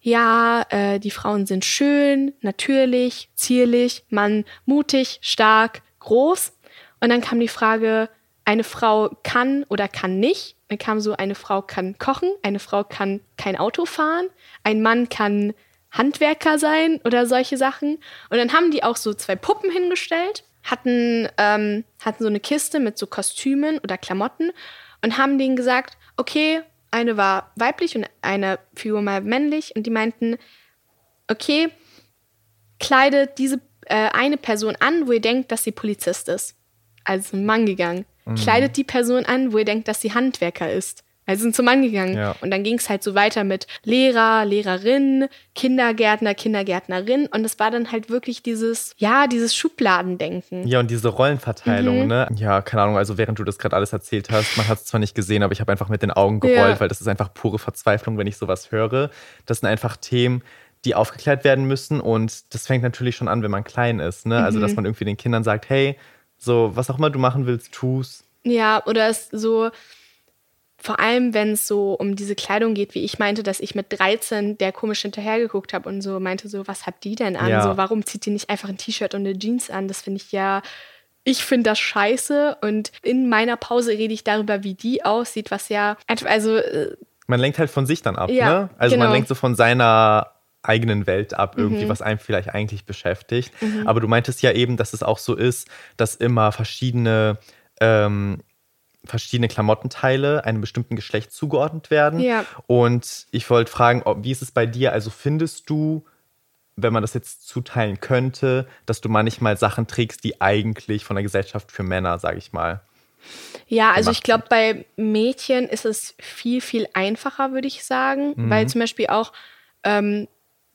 ja, äh, die Frauen sind schön, natürlich, zierlich, Mann mutig, stark, groß. Und dann kam die Frage, eine Frau kann oder kann nicht. Dann kam so, eine Frau kann kochen, eine Frau kann kein Auto fahren, ein Mann kann Handwerker sein oder solche Sachen. Und dann haben die auch so zwei Puppen hingestellt hatten, ähm, hatten so eine Kiste mit so Kostümen oder Klamotten und haben denen gesagt, okay, eine war weiblich und eine Figur mal männlich und die meinten, okay, kleidet diese äh, eine Person an, wo ihr denkt, dass sie Polizist ist. Also ein Mann gegangen. Mhm. Kleidet die Person an, wo ihr denkt, dass sie Handwerker ist. Also sind zum Mann gegangen. Ja. Und dann ging es halt so weiter mit Lehrer, Lehrerin, Kindergärtner, Kindergärtnerin. Und es war dann halt wirklich dieses, ja, dieses Schubladendenken. Ja, und diese Rollenverteilung, mhm. ne? Ja, keine Ahnung, also während du das gerade alles erzählt hast, man hat es zwar nicht gesehen, aber ich habe einfach mit den Augen gerollt, ja. weil das ist einfach pure Verzweiflung, wenn ich sowas höre. Das sind einfach Themen, die aufgeklärt werden müssen. Und das fängt natürlich schon an, wenn man klein ist. Ne? Mhm. Also, dass mhm. man irgendwie den Kindern sagt, hey, so, was auch immer du machen willst, tu's. Ja, oder es so, vor allem, wenn es so um diese Kleidung geht, wie ich meinte, dass ich mit 13 der komisch hinterhergeguckt habe und so meinte so, was hat die denn an? Ja. So, warum zieht die nicht einfach ein T-Shirt und eine Jeans an? Das finde ich ja, ich finde das scheiße und in meiner Pause rede ich darüber, wie die aussieht, was ja, also. Äh, man lenkt halt von sich dann ab, ja, ne? Also genau. man lenkt so von seiner eigenen Welt ab, irgendwie, mhm. was einem vielleicht eigentlich beschäftigt. Mhm. Aber du meintest ja eben, dass es auch so ist, dass immer verschiedene ähm, verschiedene Klamottenteile einem bestimmten Geschlecht zugeordnet werden. Ja. Und ich wollte fragen, ob, wie ist es bei dir? Also findest du, wenn man das jetzt zuteilen könnte, dass du manchmal Sachen trägst, die eigentlich von der Gesellschaft für Männer, sage ich mal. Ja, also ich glaube, bei Mädchen ist es viel, viel einfacher, würde ich sagen, mhm. weil zum Beispiel auch ähm,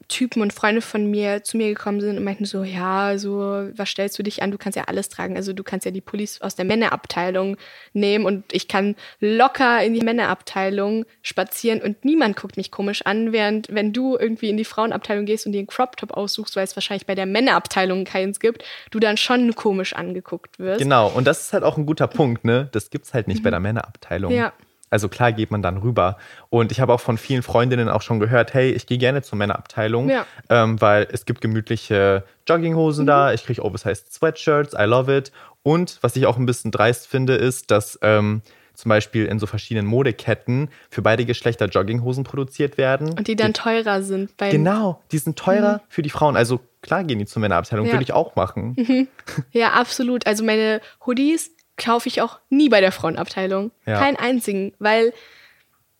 Typen und Freunde von mir zu mir gekommen sind und meinten so, ja, so, was stellst du dich an? Du kannst ja alles tragen. Also du kannst ja die Pullis aus der Männerabteilung nehmen und ich kann locker in die Männerabteilung spazieren und niemand guckt mich komisch an, während wenn du irgendwie in die Frauenabteilung gehst und dir einen Crop Top aussuchst, weil es wahrscheinlich bei der Männerabteilung keins gibt, du dann schon komisch angeguckt wirst. Genau, und das ist halt auch ein guter Punkt, ne? Das gibt's halt nicht mhm. bei der Männerabteilung. Ja. Also klar geht man dann rüber. Und ich habe auch von vielen Freundinnen auch schon gehört, hey, ich gehe gerne zur Männerabteilung, ja. ähm, weil es gibt gemütliche Jogginghosen mhm. da, ich kriege oversized Sweatshirts, I love it. Und was ich auch ein bisschen dreist finde, ist, dass ähm, zum Beispiel in so verschiedenen Modeketten für beide Geschlechter Jogginghosen produziert werden. Und die dann die, teurer sind. genau, die sind teurer mhm. für die Frauen. Also klar gehen die zur Männerabteilung, ja. würde ich auch machen. Mhm. Ja, absolut. Also meine Hoodies kaufe ich auch nie bei der Frauenabteilung. Ja. Keinen einzigen, weil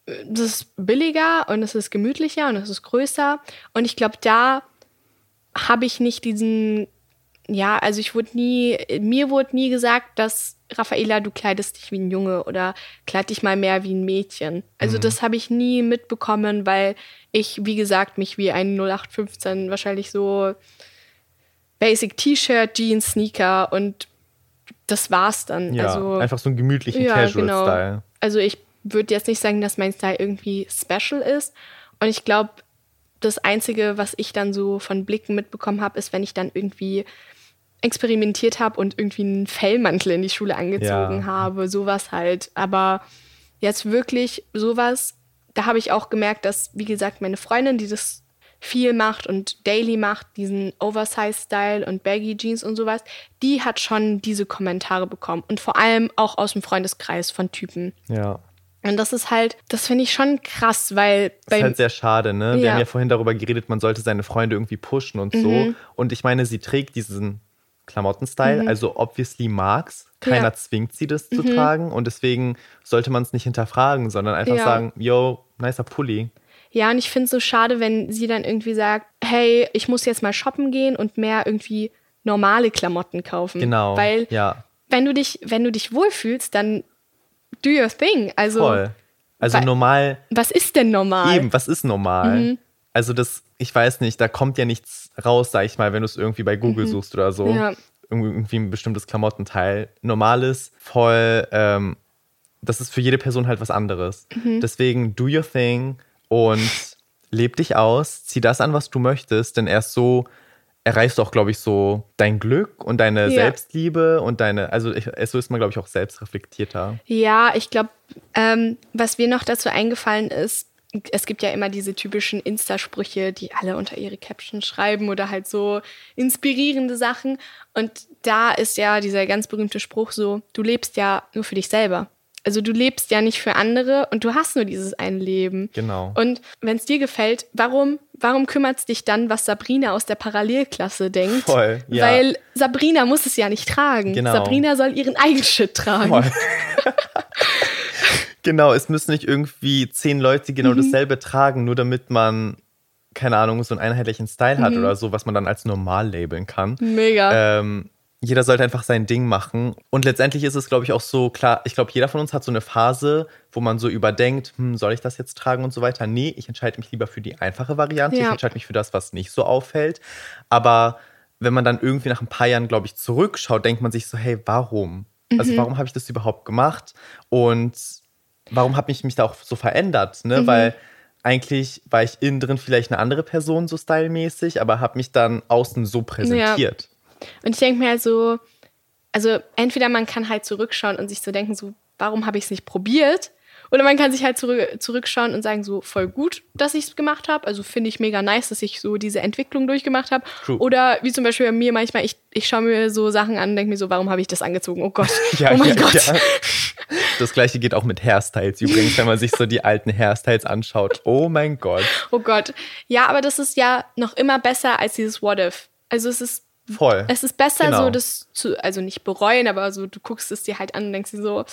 äh, das ist billiger und es ist gemütlicher und es ist größer. Und ich glaube, da habe ich nicht diesen, ja, also ich wurde nie, mir wurde nie gesagt, dass Raffaela, du kleidest dich wie ein Junge oder kleid dich mal mehr wie ein Mädchen. Also mhm. das habe ich nie mitbekommen, weil ich, wie gesagt, mich wie ein 0815 wahrscheinlich so Basic T-Shirt, Jeans, Sneaker und das war's dann. Ja, also, einfach so einen gemütlichen ja, Casual-Style. Genau. Also ich würde jetzt nicht sagen, dass mein Style irgendwie special ist. Und ich glaube, das Einzige, was ich dann so von Blicken mitbekommen habe, ist, wenn ich dann irgendwie experimentiert habe und irgendwie einen Fellmantel in die Schule angezogen ja. habe, sowas halt. Aber jetzt wirklich sowas, da habe ich auch gemerkt, dass, wie gesagt, meine Freundin, die das viel macht und daily macht, diesen Oversize-Style und Baggy Jeans und sowas, die hat schon diese Kommentare bekommen. Und vor allem auch aus dem Freundeskreis von Typen. Ja. Und das ist halt, das finde ich schon krass, weil. Das ist halt sehr schade, ne? Ja. Wir haben ja vorhin darüber geredet, man sollte seine Freunde irgendwie pushen und mhm. so. Und ich meine, sie trägt diesen Klamottenstyle, mhm. also obviously mag's. Keiner ja. zwingt sie, das zu mhm. tragen. Und deswegen sollte man es nicht hinterfragen, sondern einfach ja. sagen, yo, nicer Pulli. Ja, und ich finde es so schade, wenn sie dann irgendwie sagt, hey, ich muss jetzt mal shoppen gehen und mehr irgendwie normale Klamotten kaufen. Genau. Weil ja. wenn du dich, wenn du dich wohlfühlst, dann do your thing. Also, Voll. Also normal. Was ist denn normal? Eben, was ist normal? Mhm. Also das, ich weiß nicht, da kommt ja nichts raus, sag ich mal, wenn du es irgendwie bei Google mhm. suchst oder so. Ja. Irgendwie ein bestimmtes Klamottenteil. Normales, voll, ähm, das ist für jede Person halt was anderes. Mhm. Deswegen do your thing und leb dich aus, zieh das an, was du möchtest, denn erst so erreichst du auch, glaube ich, so dein Glück und deine ja. Selbstliebe und deine, also ich, so ist man, glaube ich, auch selbstreflektierter. Ja, ich glaube, ähm, was mir noch dazu eingefallen ist, es gibt ja immer diese typischen Insta-Sprüche, die alle unter ihre Caption schreiben oder halt so inspirierende Sachen. Und da ist ja dieser ganz berühmte Spruch so, du lebst ja nur für dich selber. Also du lebst ja nicht für andere und du hast nur dieses ein Leben. Genau. Und wenn es dir gefällt, warum warum kümmert es dich dann, was Sabrina aus der Parallelklasse denkt? Voll, ja. Weil Sabrina muss es ja nicht tragen. Genau. Sabrina soll ihren eigenen Shit tragen. Voll. <laughs> genau, es müssen nicht irgendwie zehn Leute genau Mhm. dasselbe tragen, nur damit man, keine Ahnung, so einen einheitlichen Style Mhm. hat oder so, was man dann als normal labeln kann. Mega. Ähm, jeder sollte einfach sein Ding machen. Und letztendlich ist es, glaube ich, auch so klar, ich glaube, jeder von uns hat so eine Phase, wo man so überdenkt, hm, soll ich das jetzt tragen und so weiter. Nee, ich entscheide mich lieber für die einfache Variante. Ja. Ich entscheide mich für das, was nicht so auffällt. Aber wenn man dann irgendwie nach ein paar Jahren, glaube ich, zurückschaut, denkt man sich so, hey, warum? Also Mhm. warum habe ich das überhaupt gemacht? Und warum habe ich mich da auch so verändert? Ne? Mhm. Weil eigentlich war ich innen drin vielleicht eine andere Person, so stylmäßig, aber habe mich dann außen so präsentiert. Und ich denke mir halt so, also entweder man kann halt zurückschauen und sich so denken, so, warum habe ich es nicht probiert? Oder man kann sich halt zurück, zurückschauen und sagen, so voll gut, dass ich es gemacht habe. Also finde ich mega nice, dass ich so diese Entwicklung durchgemacht habe. Oder wie zum Beispiel bei mir manchmal, ich, ich schaue mir so Sachen an und denke mir so, warum habe ich das angezogen? Oh Gott. <laughs> Ja, oh mein ja, Gott. ja. Das gleiche geht auch mit Hairstyles übrigens, wenn man sich so die alten Hairstyles anschaut. Oh mein Gott. Oh Gott. Ja, aber das ist ja noch immer besser als dieses What if. Also es ist Voll. es ist besser, Genau. so das zu, also nicht bereuen, aber so du guckst es dir halt an und denkst dir so,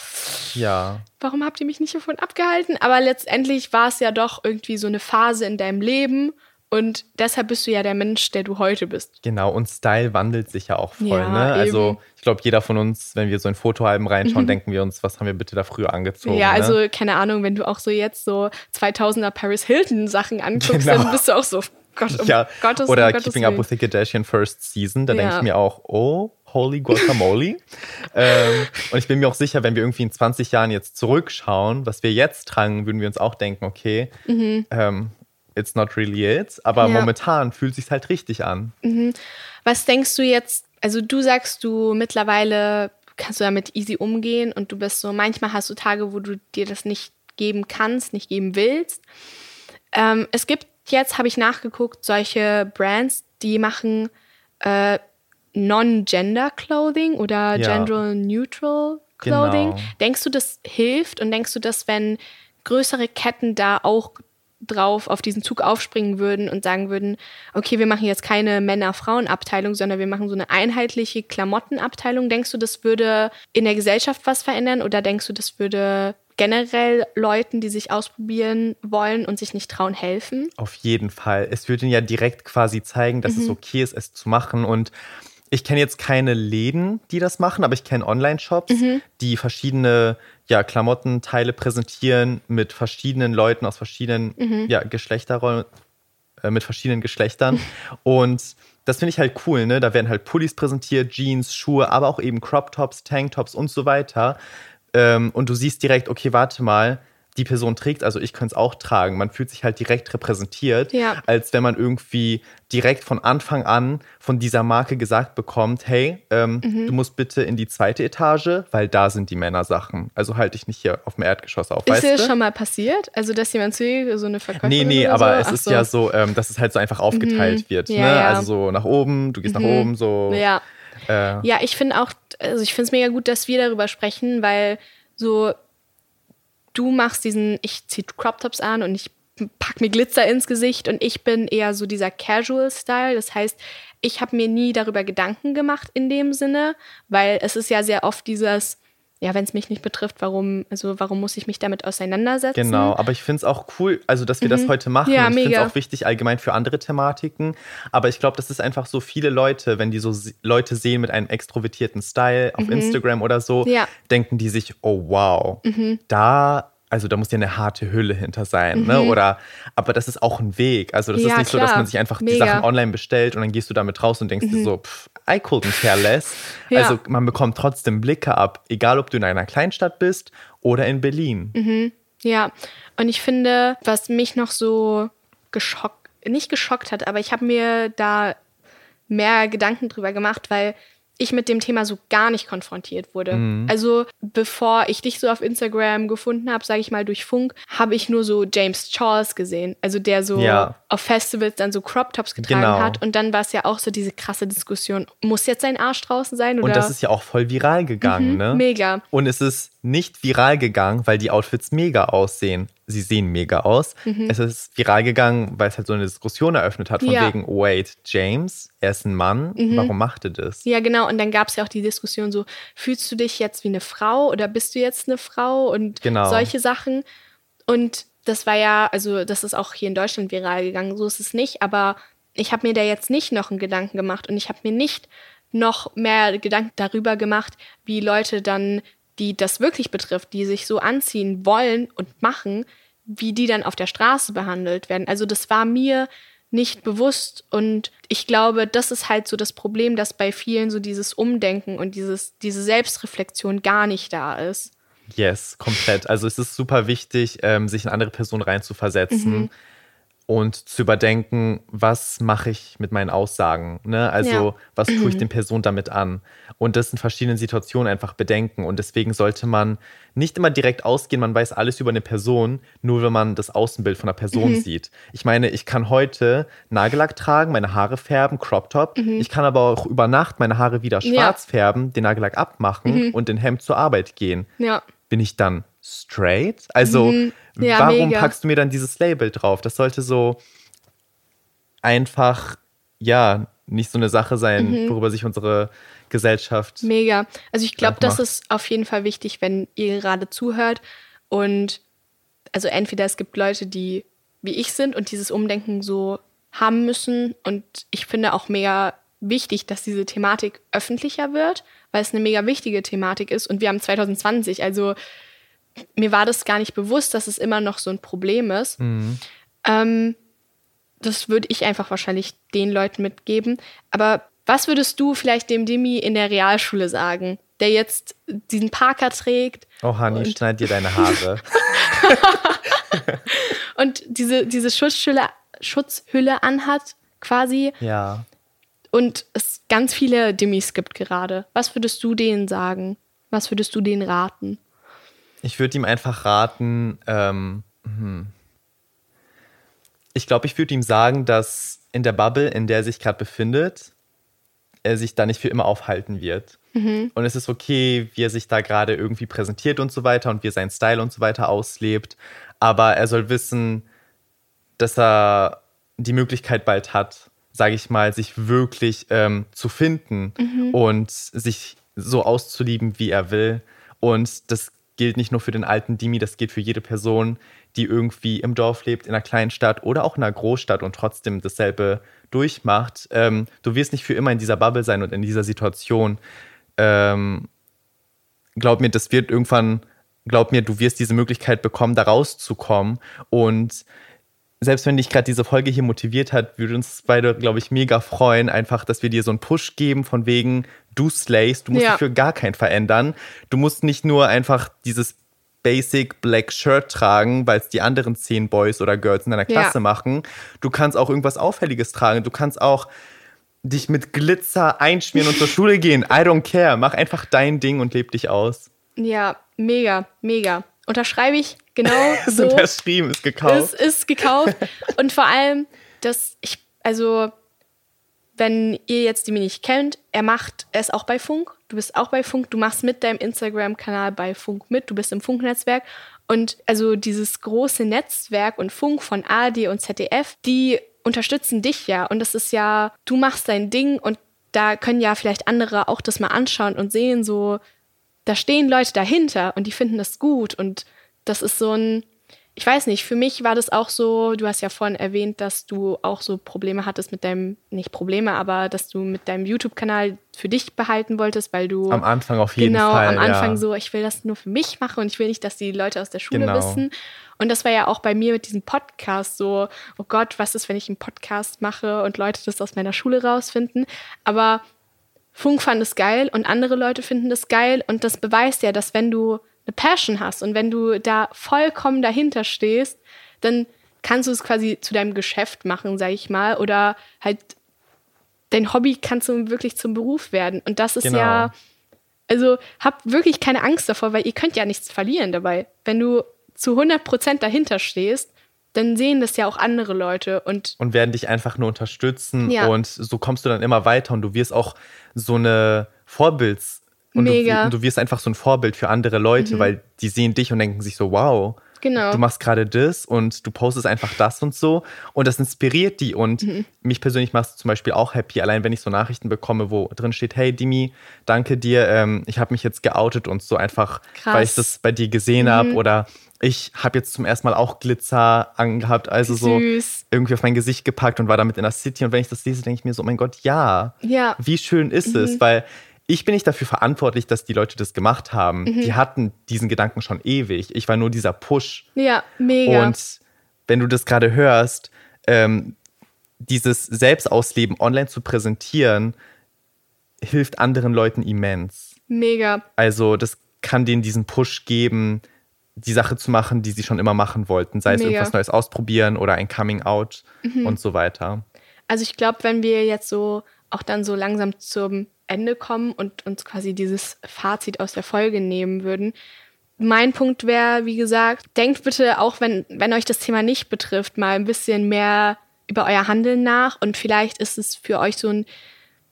Ja. warum habt ihr mich nicht davon abgehalten? Aber letztendlich war es ja doch irgendwie so eine Phase in deinem Leben und deshalb bist du ja der Mensch, der du heute bist. Genau, und Style wandelt sich ja auch voll, Ja, ne? Also, eben. ich glaube, jeder von uns, wenn wir so in Fotoalben reinschauen, denken wir uns, was haben wir bitte da früher angezogen? ja, ne? also keine Ahnung, wenn du auch so jetzt so 2000er Paris Hilton Sachen anguckst, Genau. dann bist du auch so, Gott, um ja. Gottes, Oder um Gottes Keeping Up Willen. with the Kardashian First Season, da denke Ja. ich mir auch, oh, holy guacamole. <laughs> ähm, und ich bin mir auch sicher, wenn wir irgendwie in 20 Jahren jetzt zurückschauen, was wir jetzt tragen, würden wir uns auch denken, okay, ähm, it's not really it. Aber Mhm. Ja. momentan fühlt sich halt richtig an. Was denkst du jetzt? Also du sagst, du mittlerweile kannst du damit easy umgehen und du bist so, manchmal hast du Tage, wo du dir das nicht geben kannst, nicht geben willst. Ähm, es gibt jetzt, habe ich nachgeguckt, solche Brands, die machen äh, Non-Gender Clothing oder Ja. Gender Neutral Clothing. Genau. Denkst du, das hilft und denkst du, dass wenn größere Ketten da auch drauf auf diesen Zug aufspringen würden und sagen würden, okay, wir machen jetzt keine Männer-Frauen-Abteilung, sondern wir machen so eine einheitliche Klamottenabteilung. Denkst du, das würde in der Gesellschaft was verändern oder denkst du, das würde generell Leuten, die sich ausprobieren wollen und sich nicht trauen, helfen? Auf jeden Fall. Es würde ihnen ja direkt quasi zeigen, dass Mhm. es okay ist, es zu machen. Und ich kenne jetzt keine Läden, die das machen, aber ich kenne Online-Shops, Mhm. die verschiedene ja, Klamottenteile präsentieren mit verschiedenen Leuten aus verschiedenen Mhm. ja, Geschlechterrollen, äh, mit verschiedenen Geschlechtern. <laughs> Und das finde ich halt cool, ne? Da werden halt Pullis präsentiert, Jeans, Schuhe, aber auch eben Crop-Tops, Tanktops und so weiter. Ähm, und du siehst direkt, okay, warte mal, die Person trägt, also ich könnte es auch tragen. Man fühlt sich halt direkt repräsentiert, Ja. als wenn man irgendwie direkt von Anfang an von dieser Marke gesagt bekommt, hey, ähm, Mhm. du musst bitte in die zweite Etage, weil da sind die Männersachen. Also halte ich nicht hier auf dem Erdgeschoss auf, Ist weißt dir schon mal passiert? Also, dass jemand zu dir so eine Verkäuferin Nee, nee, aber so? es Ach ist so. ja so, ähm, dass es halt so einfach aufgeteilt wird. Ja, ne? ja. Also so nach oben, du gehst nach oben, so. Ja. Äh, Ja, ich finde auch, also ich finde es mega gut, dass wir darüber sprechen, weil so du machst diesen, ich ziehe Crop Tops an und ich pack mir Glitzer ins Gesicht und ich bin eher so dieser Casual Style. Das heißt, ich habe mir nie darüber Gedanken gemacht in dem Sinne, weil es ist ja sehr oft dieses, ja, wenn es mich nicht betrifft, warum, also warum muss ich mich damit auseinandersetzen? Genau, aber ich finde es auch cool, also dass wir das heute machen. Mhm. Ja, ich finde es auch wichtig allgemein für andere Thematiken. Aber ich glaube, das ist einfach so viele Leute, wenn die so Leute sehen mit einem extrovertierten Style auf Instagram oder so, Mhm. Ja. Mhm. denken die sich, oh wow, da. Also da muss ja eine harte Hülle hinter sein, ne? Oder aber das ist auch ein Weg. Also das Mhm. Ja, ist nicht so, dass klar. man sich einfach die Mega. Mhm. Sachen online bestellt und dann gehst du damit raus und denkst dir so, pff, I couldn't care less. Ja. Also man bekommt trotzdem Blicke ab, egal ob du in einer Kleinstadt bist oder in Berlin. Ja, und ich finde, was mich noch so geschockt, nicht geschockt hat, aber ich habe mir da mehr Gedanken drüber gemacht, weil ich mit dem Thema so gar nicht konfrontiert wurde. Mhm. Also bevor ich dich so auf Instagram gefunden habe, sage ich mal durch Funk, habe ich nur so James Charles gesehen, also der so Ja. auf Festivals dann so Crop Tops getragen Genau. hat und dann war es ja auch so diese krasse Diskussion, muss jetzt sein Arsch draußen sein oder Und das ist ja auch voll viral gegangen, ne? mega. Und es ist nicht viral gegangen, weil die Outfits mega aussehen. Sie sehen mega aus. Mhm. Es ist viral gegangen, weil es halt so eine Diskussion eröffnet hat, von ja. wegen, wait, James, er ist ein Mann, mhm. warum macht er das? Ja, genau. Und dann gab es ja auch die Diskussion so, fühlst du dich jetzt wie eine Frau oder bist du jetzt eine Frau? Und genau. solche Sachen. Und das war ja, also das ist auch hier in Deutschland viral gegangen, so ist es nicht, aber ich habe mir da jetzt nicht noch einen Gedanken gemacht und ich habe mir nicht noch mehr Gedanken darüber gemacht, wie Leute dann, die das wirklich betrifft, die sich so anziehen wollen und machen, wie die dann auf der Straße behandelt werden. Also das war mir nicht bewusst und ich glaube, das ist halt so das Problem, dass bei vielen so dieses Umdenken und dieses, diese Selbstreflexion gar nicht da ist. Yes, komplett. Also es ist super wichtig, ähm, sich in andere Personen reinzuversetzen. Mhm und zu überdenken, was mache ich mit meinen Aussagen? Ne? Also, ja. was tue ich <clears throat> den Personen damit an? Und das in verschiedenen Situationen einfach bedenken. Und deswegen sollte man nicht immer direkt ausgehen, man weiß alles über eine Person, nur wenn man das Außenbild von einer Person mhm. sieht. Ich meine, ich kann heute Nagellack tragen, meine Haare färben, Crop Top. Mhm. Ich kann aber auch über Nacht meine Haare wieder schwarz ja. färben, den Nagellack abmachen mhm. und in Hemd zur Arbeit gehen. Ja. Bin ich dann straight? Also, mhm. Ja, warum mega. packst du mir dann dieses Label drauf? Das sollte so einfach, ja, nicht so eine Sache sein, mhm. worüber sich unsere Gesellschaft. Mega. Also, ich glaube, das ist auf jeden Fall wichtig, wenn ihr gerade zuhört. Und also, entweder es gibt Leute, die wie ich sind und dieses Umdenken so haben müssen. Und ich finde auch mega wichtig, dass diese Thematik öffentlicher wird, weil es eine mega wichtige Thematik ist. Und wir haben 2020, also mir war das gar nicht bewusst, dass es immer noch so ein Problem ist. Mhm. Ähm, das würde ich einfach wahrscheinlich den Leuten mitgeben. Aber was würdest du vielleicht dem Demi in der Realschule sagen, der jetzt diesen Parker trägt? Oh, Hani, schneid dir deine Haare. <laughs> und diese, diese Schutzhülle, Schutzhülle anhat, quasi. Ja. Und es ganz viele Demis gibt gerade. Was würdest du denen sagen? Was würdest du denen raten? Ich würde ihm einfach raten, ähm, hm. ich glaube, ich würde ihm sagen, dass in der Bubble, in der er sich gerade befindet, er sich da nicht für immer aufhalten wird. Mhm. Und es ist okay, wie er sich da gerade irgendwie präsentiert und so weiter und wie er seinen Style und so weiter auslebt. Aber er soll wissen, dass er die Möglichkeit bald hat, sage ich mal, sich wirklich ähm, zu finden mhm. und sich so auszulieben, wie er will. Und das gilt nicht nur für den alten Dimi, das gilt für jede Person, die irgendwie im Dorf lebt, in einer kleinen Stadt oder auch in einer Großstadt und trotzdem dasselbe durchmacht. Ähm, du wirst nicht für immer in dieser Bubble sein und in dieser Situation. Ähm, glaub mir, das wird irgendwann, glaub mir, du wirst diese Möglichkeit bekommen, da rauszukommen. Und selbst wenn dich gerade diese Folge hier motiviert hat, würde uns beide, glaube ich, mega freuen, einfach, dass wir dir so einen Push geben, von wegen, du slayst, du musst ja. dich für gar keinen verändern. Du musst nicht nur einfach dieses Basic Black Shirt tragen, weil es die anderen zehn Boys oder Girls in deiner Klasse ja. machen. Du kannst auch irgendwas Auffälliges tragen. Du kannst auch dich mit Glitzer einschmieren und zur <laughs> Schule gehen. I don't care. Mach einfach dein Ding und leb dich aus. Ja, mega, mega. Unterschreibe ich genau <laughs> so. Unterschrieben, ist gekauft. Es ist gekauft. und vor allem, dass ich, also wenn ihr jetzt die mich nicht kennt, er macht es auch bei Funk. Du bist auch bei Funk. Du machst mit deinem Instagram-Kanal bei Funk mit. Du bist im Funknetzwerk. Und also dieses große Netzwerk und Funk von ARD und ZDF, die unterstützen dich ja. Und das ist ja, du machst dein Ding und da können ja vielleicht andere auch das mal anschauen und sehen, so, da stehen Leute dahinter und die finden das gut. Und das ist so ein, ich weiß nicht, für mich war das auch so, du hast ja vorhin erwähnt, dass du auch so Probleme hattest mit deinem, nicht Probleme, aber dass du mit deinem YouTube-Kanal für dich behalten wolltest, weil du. Am Anfang auf jeden genau, Fall. Genau, am Anfang ja. so, ich will das nur für mich machen und ich will nicht, dass die Leute aus der Schule genau. wissen. Und das war ja auch bei mir mit diesem Podcast so, oh Gott, was ist, wenn ich einen Podcast mache und Leute das aus meiner Schule rausfinden? Aber Funk fand es geil und andere Leute finden es geil und das beweist ja, dass wenn du eine Passion hast und wenn du da vollkommen dahinter stehst, dann kannst du es quasi zu deinem Geschäft machen, sag ich mal, oder halt dein Hobby kannst du wirklich zum Beruf werden. Und das ist genau. ja, also habt wirklich keine Angst davor, weil ihr könnt ja nichts verlieren dabei. Wenn du zu 100 Prozent dahinter stehst, dann sehen das ja auch andere Leute und und werden dich einfach nur unterstützen ja. und so kommst du dann immer weiter und du wirst auch so eine Vorbilds und Mega. Du, du wirst einfach so ein Vorbild für andere Leute, mhm. weil die sehen dich und denken sich so, wow. Genau. du machst gerade das und du postest einfach das und so. Und das inspiriert die. Und Mhm. mich persönlich macht es zum Beispiel auch happy, allein wenn ich so Nachrichten bekomme, wo drin steht, hey Dimi, danke dir, ähm, ich habe mich jetzt geoutet und so einfach, Krass. weil ich das bei dir gesehen habe. Oder ich habe jetzt zum ersten Mal auch Glitzer angehabt, also so Süß. irgendwie auf mein Gesicht gepackt und war damit in der City. Und wenn ich das lese, denke ich mir so, oh mein Gott, ja. Ja. Wie schön ist es? Weil ich bin nicht dafür verantwortlich, dass die Leute das gemacht haben. Die hatten diesen Gedanken schon ewig. Ich war nur dieser Push. Ja, mega. Und wenn du das gerade hörst, ähm, dieses Selbstausleben online zu präsentieren, hilft anderen Leuten immens. mega. Also das kann denen diesen Push geben, die Sache zu machen, die sie schon immer machen wollten. Sei es Mega. irgendwas Neues ausprobieren oder ein Coming Out und so weiter. Also ich glaube, wenn wir jetzt so auch dann so langsam zum Ende kommen und uns quasi dieses Fazit aus der Folge nehmen würden. Mein Punkt wäre, wie gesagt, denkt bitte auch, wenn, wenn euch das Thema nicht betrifft, mal ein bisschen mehr über euer Handeln nach und vielleicht ist es für euch so ein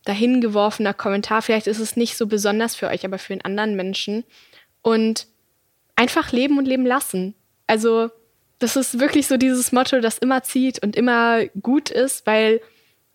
dahingeworfener Kommentar, vielleicht ist es nicht so besonders für euch, aber für einen anderen Menschen und einfach leben und leben lassen. Also das ist wirklich so dieses Motto, das immer zieht und immer gut ist, weil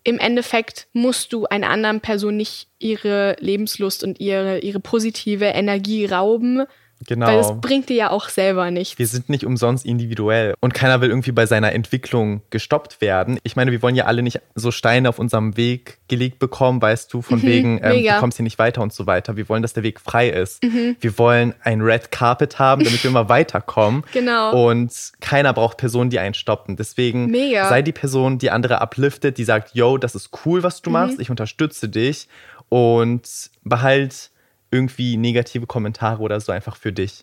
im Endeffekt musst du einer anderen Person nicht ihre Lebenslust und ihre, ihre positive Energie rauben, Genau. weil es bringt dir ja auch selber nichts. Wir sind nicht umsonst individuell und keiner will irgendwie bei seiner Entwicklung gestoppt werden. Ich meine, wir wollen ja alle nicht so Steine auf unserem Weg gelegt bekommen, weißt du, von wegen, ähm, du Mhm. Mhm. kommst hier nicht weiter und so weiter. Wir wollen, dass der Weg frei ist. Wir wollen ein Red Carpet haben, damit wir immer <laughs> weiterkommen. Genau. Und keiner braucht Personen, die einen stoppen. Deswegen Mega. sei die Person, die andere upliftet, die sagt, yo, das ist cool, was Mhm. du machst, ich unterstütze dich und behalt irgendwie negative Kommentare oder so einfach für dich.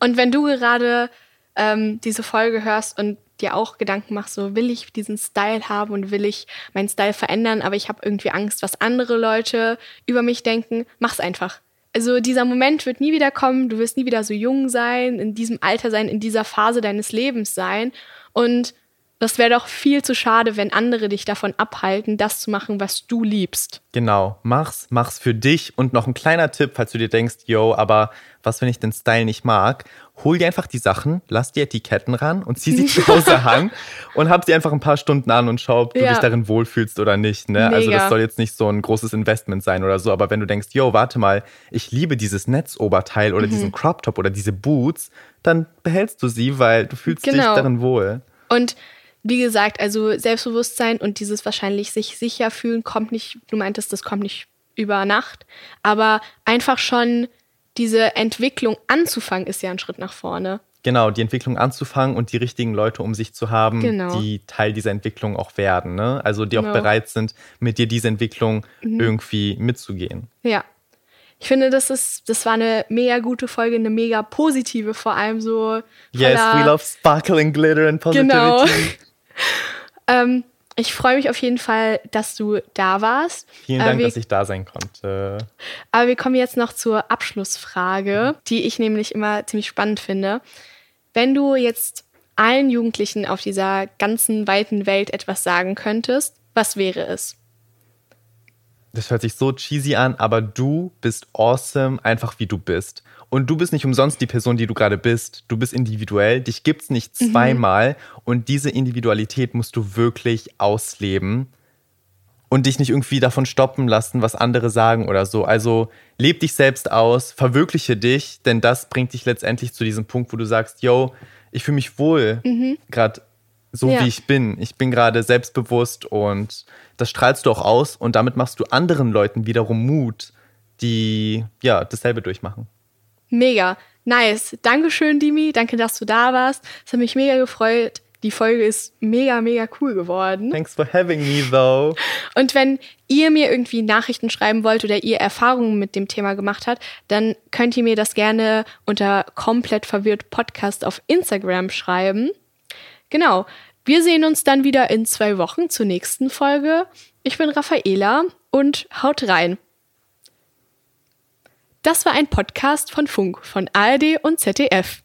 Und wenn du gerade ähm, diese Folge hörst und dir auch Gedanken machst, so will ich diesen Style haben und will ich meinen Style verändern, aber ich habe irgendwie Angst, was andere Leute über mich denken, mach's einfach. Also dieser Moment wird nie wieder kommen, du wirst nie wieder so jung sein, in diesem Alter sein, in dieser Phase deines Lebens sein und das wäre doch viel zu schade, wenn andere dich davon abhalten, das zu machen, was du liebst. Genau, mach's, mach's für dich. Und noch ein kleiner Tipp, falls du dir denkst, yo, aber was, wenn ich den Style nicht mag? Hol dir einfach die Sachen, lass die Etiketten ran und zieh sie zu <laughs> Hause an und hab sie einfach ein paar Stunden an und schau, ob du Ja. dich darin wohlfühlst oder nicht. Ne? Also das soll jetzt nicht so ein großes Investment sein oder so, aber wenn du denkst, yo, warte mal, ich liebe dieses Netzoberteil Mhm. oder diesen Crop Top oder diese Boots, dann behältst du sie, weil du fühlst dich Genau. darin wohl. Und wie gesagt, also Selbstbewusstsein und dieses wahrscheinlich sich sicher fühlen kommt nicht, du meintest, das kommt nicht über Nacht, aber einfach schon diese Entwicklung anzufangen, ist ja ein Schritt nach vorne. Genau, die Entwicklung anzufangen und die richtigen Leute um sich zu haben, Genau. die Teil dieser Entwicklung auch werden. Ne? Also die auch Genau. Mhm. bereit sind, mit dir diese Entwicklung irgendwie mitzugehen. Ja. Ich finde, das ist, das war eine mega gute Folge, eine mega positive, vor allem so. Yes, we love sparkling glitter and positivity. Genau. <laughs> <laughs> ähm, ich freue mich auf jeden Fall, dass du da warst. Vielen Dank, wir, dass ich da sein konnte. Aber wir kommen jetzt noch zur Abschlussfrage, die ich nämlich immer ziemlich spannend finde. Wenn du jetzt allen Jugendlichen auf dieser ganzen weiten Welt etwas sagen könntest, was wäre es? Das hört sich so cheesy an, aber du bist awesome, einfach wie du bist. Und du bist nicht umsonst die Person, die du gerade bist. Du bist individuell, dich gibt's nicht zweimal und diese Individualität musst du wirklich ausleben und dich nicht irgendwie davon stoppen lassen, was andere sagen oder so. Also leb dich selbst aus, verwirkliche dich, denn das bringt dich letztendlich zu diesem Punkt, wo du sagst, yo, ich fühle mich wohl, gerade so Ja. wie ich bin. Ich bin gerade selbstbewusst und das strahlst du auch aus und damit machst du anderen Leuten wiederum Mut, die ja dasselbe durchmachen. Mega. Nice. Dankeschön, Dimi. Danke, dass du da warst. Es hat mich mega gefreut. Die Folge ist mega, mega cool geworden. Thanks for having me though. <laughs> Und wenn ihr mir irgendwie Nachrichten schreiben wollt oder ihr Erfahrungen mit dem Thema gemacht habt, dann könnt ihr mir das gerne unter komplett verwirrt Podcast auf Instagram schreiben. Genau. Wir sehen uns dann wieder in zwei Wochen zur nächsten Folge. Ich bin Raffaela und haut rein. Das war ein Podcast von Funk, von ARD und ZDF.